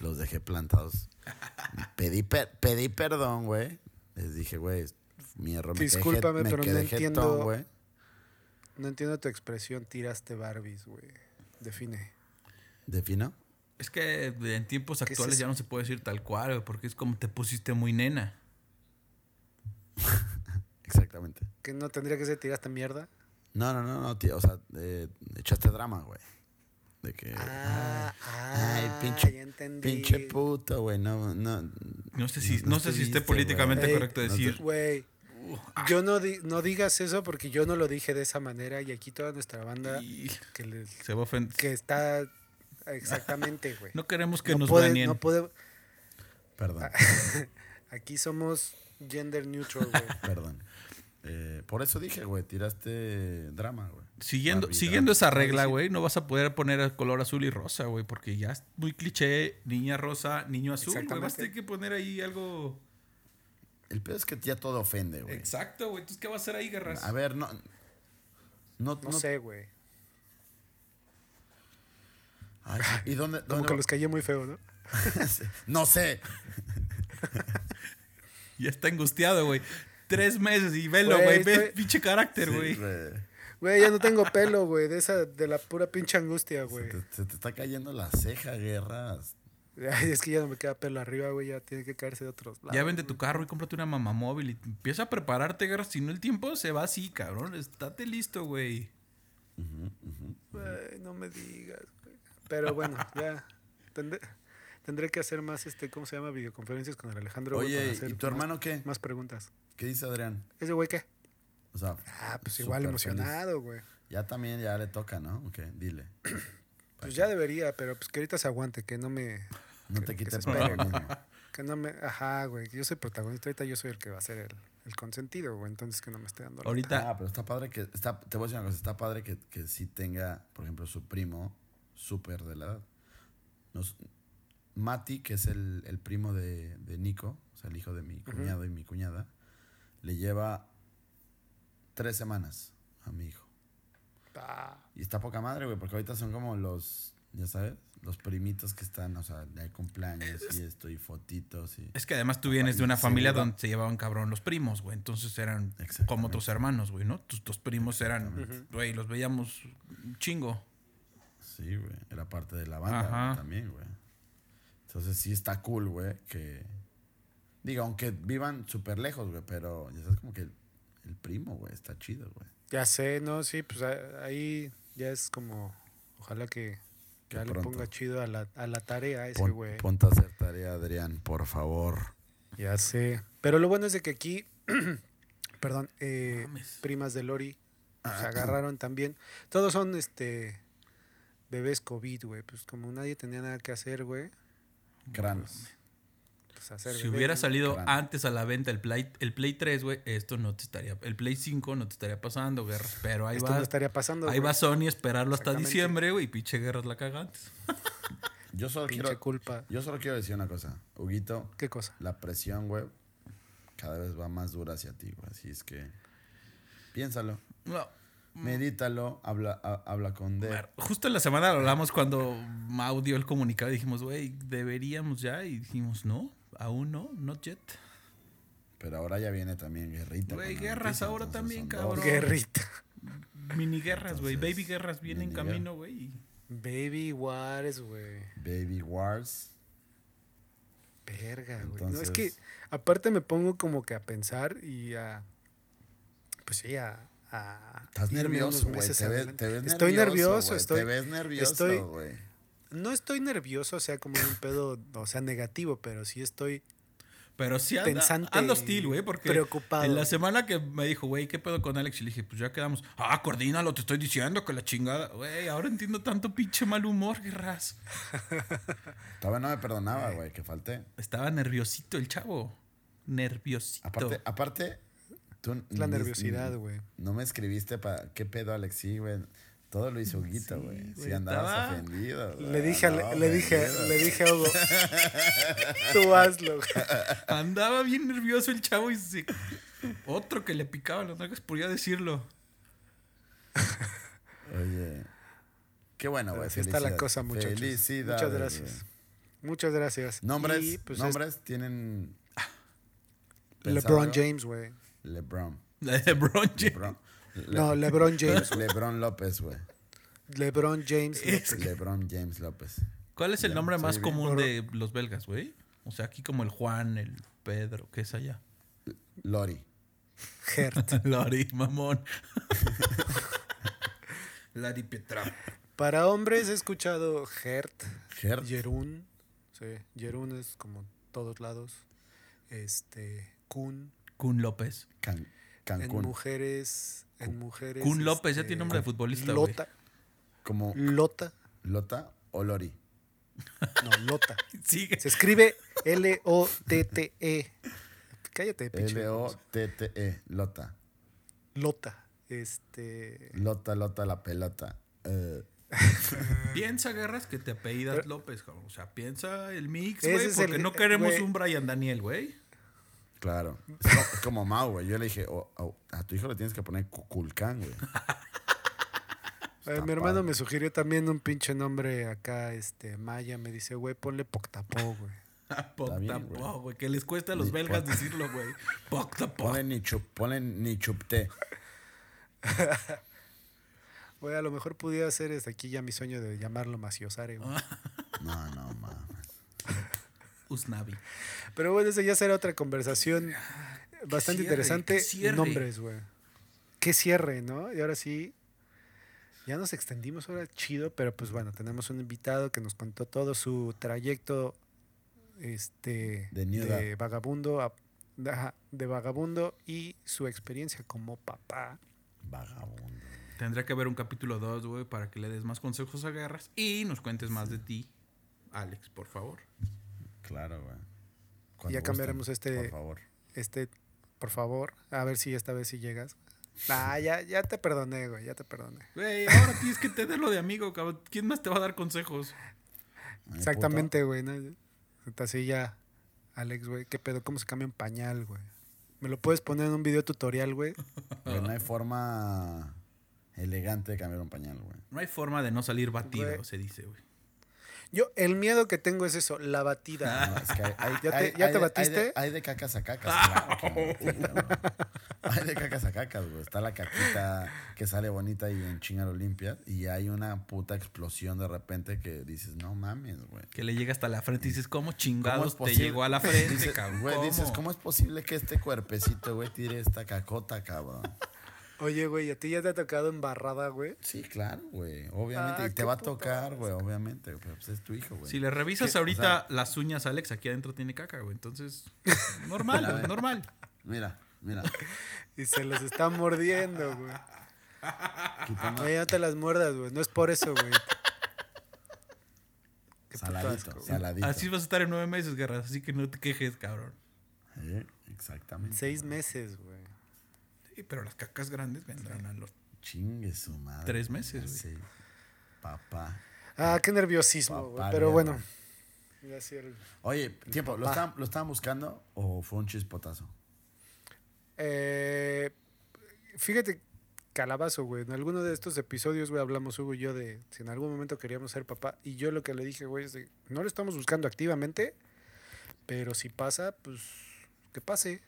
los dejé plantados. Pedí, per- pedí perdón, güey. Les dije, güey, mi error. me quedé Discúlpame, me pero no quedé jetón, entiendo- güey. No entiendo tu expresión, tiraste Barbies, güey. Define. ¿Defino? Es que en tiempos ¿Qué es actuales ya no se puede decir tal cual, güey, porque es como te pusiste muy nena. Exactamente. ¿Que no tendría que ser tiraste mierda? No, no, no, no, tío. O sea, eh, echaste drama, güey. De que. Ah, ay, ah, pinche, ya entendí. pinche puto, güey. No, no. No sé si, No- sé si esté políticamente correcto decir. Güey, yo no, di- no digas eso porque yo no lo dije de esa manera y aquí toda nuestra banda Y que, le- se va a ofender. que está exactamente, güey. No queremos que No nos puede- baneen. no puede- Perdón, aquí somos gender neutral, güey. perdón. Eh, por eso dije, güey, tiraste drama, güey. Siguiendo, Barbie siguiendo drama. esa regla, güey, no vas a poder poner el color azul y rosa, güey, porque ya es muy cliché, niña rosa, niño azul, güey. Vas a tener que poner ahí algo. El peor es que ya todo ofende, güey. Exacto, güey. Entonces, ¿qué va a hacer ahí, guerras? A ver, no. No, No sé, güey. Ay, ¿Y dónde? Como dónde que va- los callé muy feo, ¿no? no sé. Ya está angustiado, güey. Tres meses y velo, Güey. Ve estoy- pinche carácter, güey. güey. Güey, ya no tengo pelo, güey, de esa, de la pura pinche angustia, güey. se te está cayendo la ceja, guerras. Ay, es que ya no me queda pelo arriba, güey, ya tiene que caerse de otros lados. Ya vende tu carro y cómprate una mamá móvil y empieza a prepararte, guerras. Si no, el tiempo se va así, cabrón. Estate listo, güey. Ay, no me digas, güey. Pero bueno, ya. Tendré, tendré que hacer más, este, ¿cómo se llama? Videoconferencias con el Alejandro. güey, para Oye, hacer ¿y tu más- hermano qué? Más preguntas. ¿Qué dice Adrián? ¿Ese güey qué? O sea, Ah, pues igual emocionado, güey. Ya también ya le toca, ¿no? Ok, dile. Pues ya debería, pero pues que ahorita se aguante, que no me... No que- te quite. Que no me... Ajá, güey, que yo soy protagonista, ahorita yo soy el que va a ser el, el consentido, güey, entonces que no me esté dando... la- Ahorita, Ah, pero está padre que. Está, te voy a decir una cosa. Está padre que, que sí tenga, por ejemplo, su primo súper de la edad. Nos, Mati, que es el, el primo de, de Nico, o sea, el hijo de mi cuñado y mi cuñada, le lleva tres semanas a mi hijo. Ah, Y está poca madre, güey, porque ahorita son como los, ya sabes, los primitos que están, o sea, hay cumpleaños y esto, y fotitos y... es que además tú vienes de una familia donde se llevaban cabrón los primos, güey. Entonces eran como otros hermanos, güey, ¿no? Tus, tus primos eran, güey, los veíamos chingo. Sí, güey. Era parte de la banda también, güey. Entonces sí está cool, güey, que... Digo, aunque vivan súper lejos, güey, pero ya sabes como que el, el primo, güey, está chido, güey. ya sé, ¿no? Sí, pues ahí ya es como... Ojalá que Que ya le ponga chido a la, a la tarea ese Pon- güey. ponte a hacer tarea, Adrián, por favor. Ya sé. Pero lo bueno es de que aquí, perdón, eh, primas de Lori Ah, se agarraron también. Todos son este bebés COVID, güey. Pues como nadie tenía nada que hacer, güey. Cranos. Pues hacer Si bebés, hubiera salido antes a la venta el Play, el Play 3, güey, esto no te estaría... El Play 5 no te estaría pasando, guerras. Pero ahí Esto va... no estaría pasando. Ahí güey. va Sony a esperarlo hasta diciembre, güey, y pinche guerras la caga antes. Yo solo Pinche quiero... culpa. Yo solo quiero decir una cosa. Huguito, ¿Qué cosa? la presión, güey, cada vez va más dura hacia ti, güey. Así es que... Piénsalo. No, Medítalo. Habla, ha- habla con D. justo en la semana lo hablamos cuando Mau dio el comunicado y dijimos, güey, deberíamos ya. Y dijimos, no, aún no, not yet. Pero ahora ya viene también Guerrita. Güey, guerras noticia, ahora también, cabrón. dos. Guerrita. Mini guerras, güey. Baby guerras vienen en camino, güey. Baby Wars, güey. Baby Wars. Verga, güey. No, es que aparte me pongo como que a pensar y a. Pues sí, a. a Estás nervioso, güey. Te, te ves Estoy nervioso, estoy. Te ves nervioso, estoy- güey. No estoy nervioso, o sea, como un pedo, o sea, negativo, pero sí estoy. Pero sí anda, Pensante anda y hostil, güey, porque preocupado. en la semana que me dijo, güey, ¿qué pedo con Alex? Y le dije, pues ya quedamos. Ah, coordínalo, te estoy diciendo que la chingada. Güey, ahora entiendo tanto pinche mal humor, guerras. Todavía no me perdonaba, güey, que falté. Estaba nerviosito el chavo. Nerviosito. Aparte, aparte, tú Es la ni- nerviosidad, güey. No me escribiste para qué pedo, Alex, sí, güey. Todo lo hizo Huguito, güey. Sí, güey, andabas estaba- ofendido. Le dije, le, dije, le dije a Hugo, tú hazlo. güey. Andaba bien nervioso el chavo y se... Otro que le picaba las nalgas por ya decirlo. Oye. Qué bueno, güey. así está la cosa, muchachos. Felicidades, Muchas gracias. Muchas gracias. Nombres, Y, pues, nombres tienen. LeBron James, güey. LeBron. LeBron James. LeBron. No, LeBron James. LeBron López, güey. LeBron James. Es- LeBron James López. ¿Cuál es el nombre más común de los belgas, güey? O sea, aquí como el Juan, el Pedro, ¿qué es allá? Lori. Hert. Lori, mamón. Lari Petra. Para hombres he escuchado Hert, Gert. Jerún. Sí, Jerún es como todos lados. Este, Kun. Kun López. Can- En Cancún. mujeres. En mujeres. Kun López, ya este, tiene nombre de futbolista. Lota. Como Lota. Lota o Lori. No, Lota. Sigue. Se escribe L-O-T-T-E. Cállate, pinche. L-O-T-T-E. Lota. Lota. Este. Lota, Lota, la pelota. Eh, Piensa, Guerras, que te apellidas López, cabrón. O sea, piensa el mix, güey, es porque el- no queremos güey. un Brian Daniel, güey. Claro. Es como, Mau, güey. Yo le dije, oh, oh, a tu hijo le tienes que poner Cuculcán, güey. Eh, mi hermano padre. me sugirió también un pinche nombre acá, este, maya. Me dice, güey, ponle Poctapó, güey. Poctapó, güey. Que les cuesta a los Ni belgas decirlo, güey. Poctapó. Ponle ni, chup, ponle ni chupté. Güey, a lo mejor pudiera ser desde aquí ya mi sueño de llamarlo Maciosare, güey. No, no, mames. Usnavi. Pero bueno, esa ya será otra conversación bastante cierre, interesante. cierre. Nombres, güey. Qué cierre, ¿no? Y ahora sí, ya nos extendimos ahora chido, pero pues bueno, tenemos un invitado que nos contó todo su trayecto este, De vagabundo a- de vagabundo y su experiencia como papá. Vagabundo. Tendría que haber un capítulo 2, güey, para que le des más consejos a Guerras y nos cuentes más de ti, Alex, por favor. Claro, güey. Ya cambiaremos gusten, este- Por favor. Este, por favor, a ver si esta vez sí llegas. Ah, ya, ya te perdoné, güey, ya te perdoné. Güey, ahora tienes que tenerlo de amigo, cabrón. ¿Quién más te va a dar consejos? Ay, Exactamente, güey. ¿no? Así ya, Alex, güey, ¿qué pedo? ¿Cómo se cambia un pañal, güey? ¿Me lo puedes poner en un video tutorial, güey? no hay forma elegante de cambiar un pañal, güey. No hay forma de no salir batido, Güey. se dice, güey. Yo, el miedo que tengo es eso, la batida. No, es que hay, hay- ¿Ya te- hay- ya te batiste? Hay de, hay de cacas a cacas. claro que no. Hay de cacas a cacas, güey. Está la caquita que sale bonita y en chinga lo limpias. Y hay una puta explosión de repente que dices, no mames, güey. Que le llega hasta la frente y dices, ¿cómo ¿Cómo chingados es te llegó a la frente, Dices, cabrón? Güey, ¿Cómo? dices, ¿cómo es posible que este cuerpecito, güey, tire esta cacota, cabrón? Oye, güey, ¿a ti ya te ha tocado embarrada, güey? Sí, claro, güey. Obviamente. Ah, y te va a tocar, güey, obviamente. Pero pues es tu hijo, güey. Si le revisas ¿Qué? ahorita O sea- las uñas, Alex, aquí adentro tiene caca, güey. Entonces, normal, Mira, güey, normal. Mira, mira. Y se los está mordiendo, güey. Oye, no te las muerdas, güey. No es por eso, güey. Saladito, asco, saladito. Así vas a estar en nueve meses, guerras. Así que no te quejes, cabrón. Eh, exactamente. Seis meses, güey. Sí, pero las cacas grandes vendrán a los... Chingue su madre. Tres meses, güey. sé. Papá. Ah, qué nerviosismo, güey. Pero bueno. Sí, el- Oye, tiempo, ¿lo estaban, ¿lo estaban buscando o fue un chispotazo? Eh, fíjate, calabazo, güey. En alguno de estos episodios, güey, hablamos Hugo y yo de si en algún momento queríamos ser papá. Y yo lo que le dije, güey, es de, no lo estamos buscando activamente, pero si pasa, pues que pase.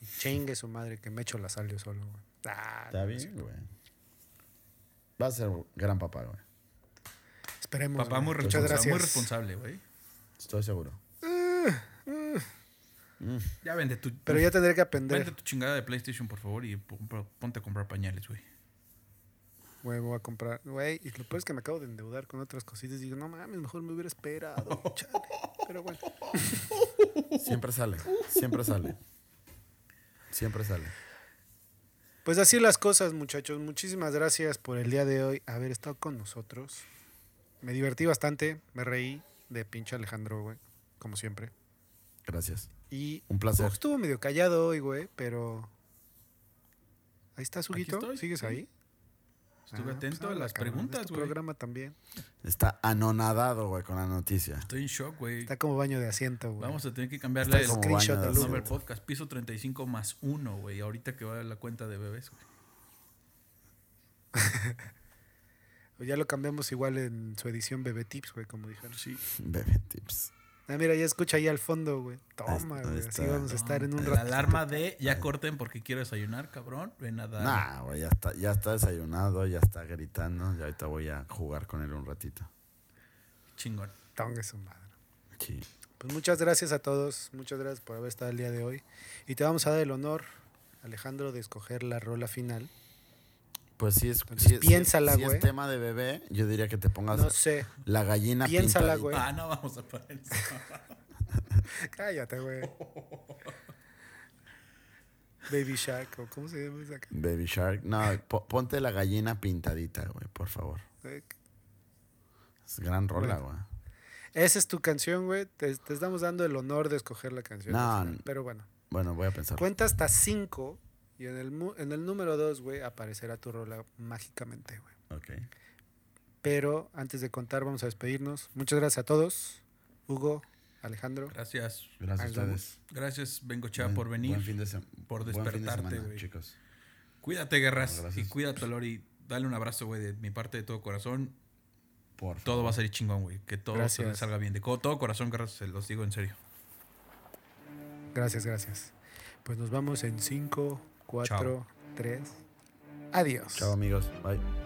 Y chingue su madre que me echo la sal yo solo, güey. Ah, Está no, bien, güey. Va a ser gran papá, güey. Esperemos. Papá güey. muy Muchas gracias. muy responsable, güey. Estoy seguro. Ya vende tu... Pero ya tendré que Vende aprender. tu chingada de PlayStation, por favor, y pon- ponte a comprar pañales, güey. Güey, voy a comprar. Güey, y lo peor es que me acabo de endeudar con otras cositas. Y digo, no mames, mejor me hubiera esperado. chale. Pero bueno. Siempre sale, siempre sale. Siempre sale. Pues así las cosas, muchachos. Muchísimas gracias por el día de hoy haber estado con nosotros. Me divertí bastante, me reí de pinche Alejandro, güey, como siempre. Gracias. Y Un placer. Estuvo medio callado hoy, güey, pero ahí está estoy, ¿Sigues sí. ahí? Estuve Ah, atento pues a las cabrón, preguntas, es tu güey. programa también. Está anonadado, güey, con la noticia. Estoy en shock, güey. Está como baño de asiento, güey. Vamos a tener que cambiarle Está el screenshot al nombre al podcast. Piso 35 más 1, güey. Ahorita que va la cuenta de bebés, güey. O ya lo cambiamos igual en su edición Bebé Tips, güey, como dijeron. Sí. Bebé tips. Ah, mira, ya escucha ahí al fondo, güey. Toma, güey. Así vamos a estar en un La rato. alarma de ya corten porque quiero desayunar, cabrón. Ven a dar. Nah, güey, ya está, ya está desayunado, ya está gritando. Y ahorita voy a jugar con él un ratito. Chingón. Tongue su madre. Sí. Pues muchas gracias a todos. Muchas gracias por haber estado el día de hoy. Y te vamos a dar el honor, Alejandro, de escoger la rola final. Pues sí es, Entonces, sí es- piénsala, si es tema de bebé, yo diría que te pongas No sé. la gallina Piénsala, güey. Ah, no vamos a poner eso. Cállate, güey. Baby Shark, o ¿cómo se llama esa? ca- Baby Shark. No, po- ponte la gallina pintadita, güey, por favor. Es gran rola, Bueno. güey. Esa es tu canción, güey. Te, te estamos dando el honor de escoger la canción. No, al final. Pero bueno. Bueno, voy a pensar. Cuenta hasta cinco y en el, mu- en el número dos, güey, aparecerá tu rola mágicamente, güey. Ok. Pero antes de contar, vamos a despedirnos. Muchas gracias a todos. Hugo, Alejandro. Gracias. Gracias a ustedes. Gracias, Bengochea, Buen- por venir. Buen fin de, por de despertarte, semana, chicos. Cuídate, Guerras. No, y cuídate, Lori. Dale un abrazo, güey, de mi parte de todo corazón. Por Todo va a salir chingón, güey. Que todo se salga bien. De todo corazón, Guerras, se los digo en serio. Gracias, gracias. Pues nos vamos en cinco, cuatro, tres. Adiós. Chao, amigos. Bye.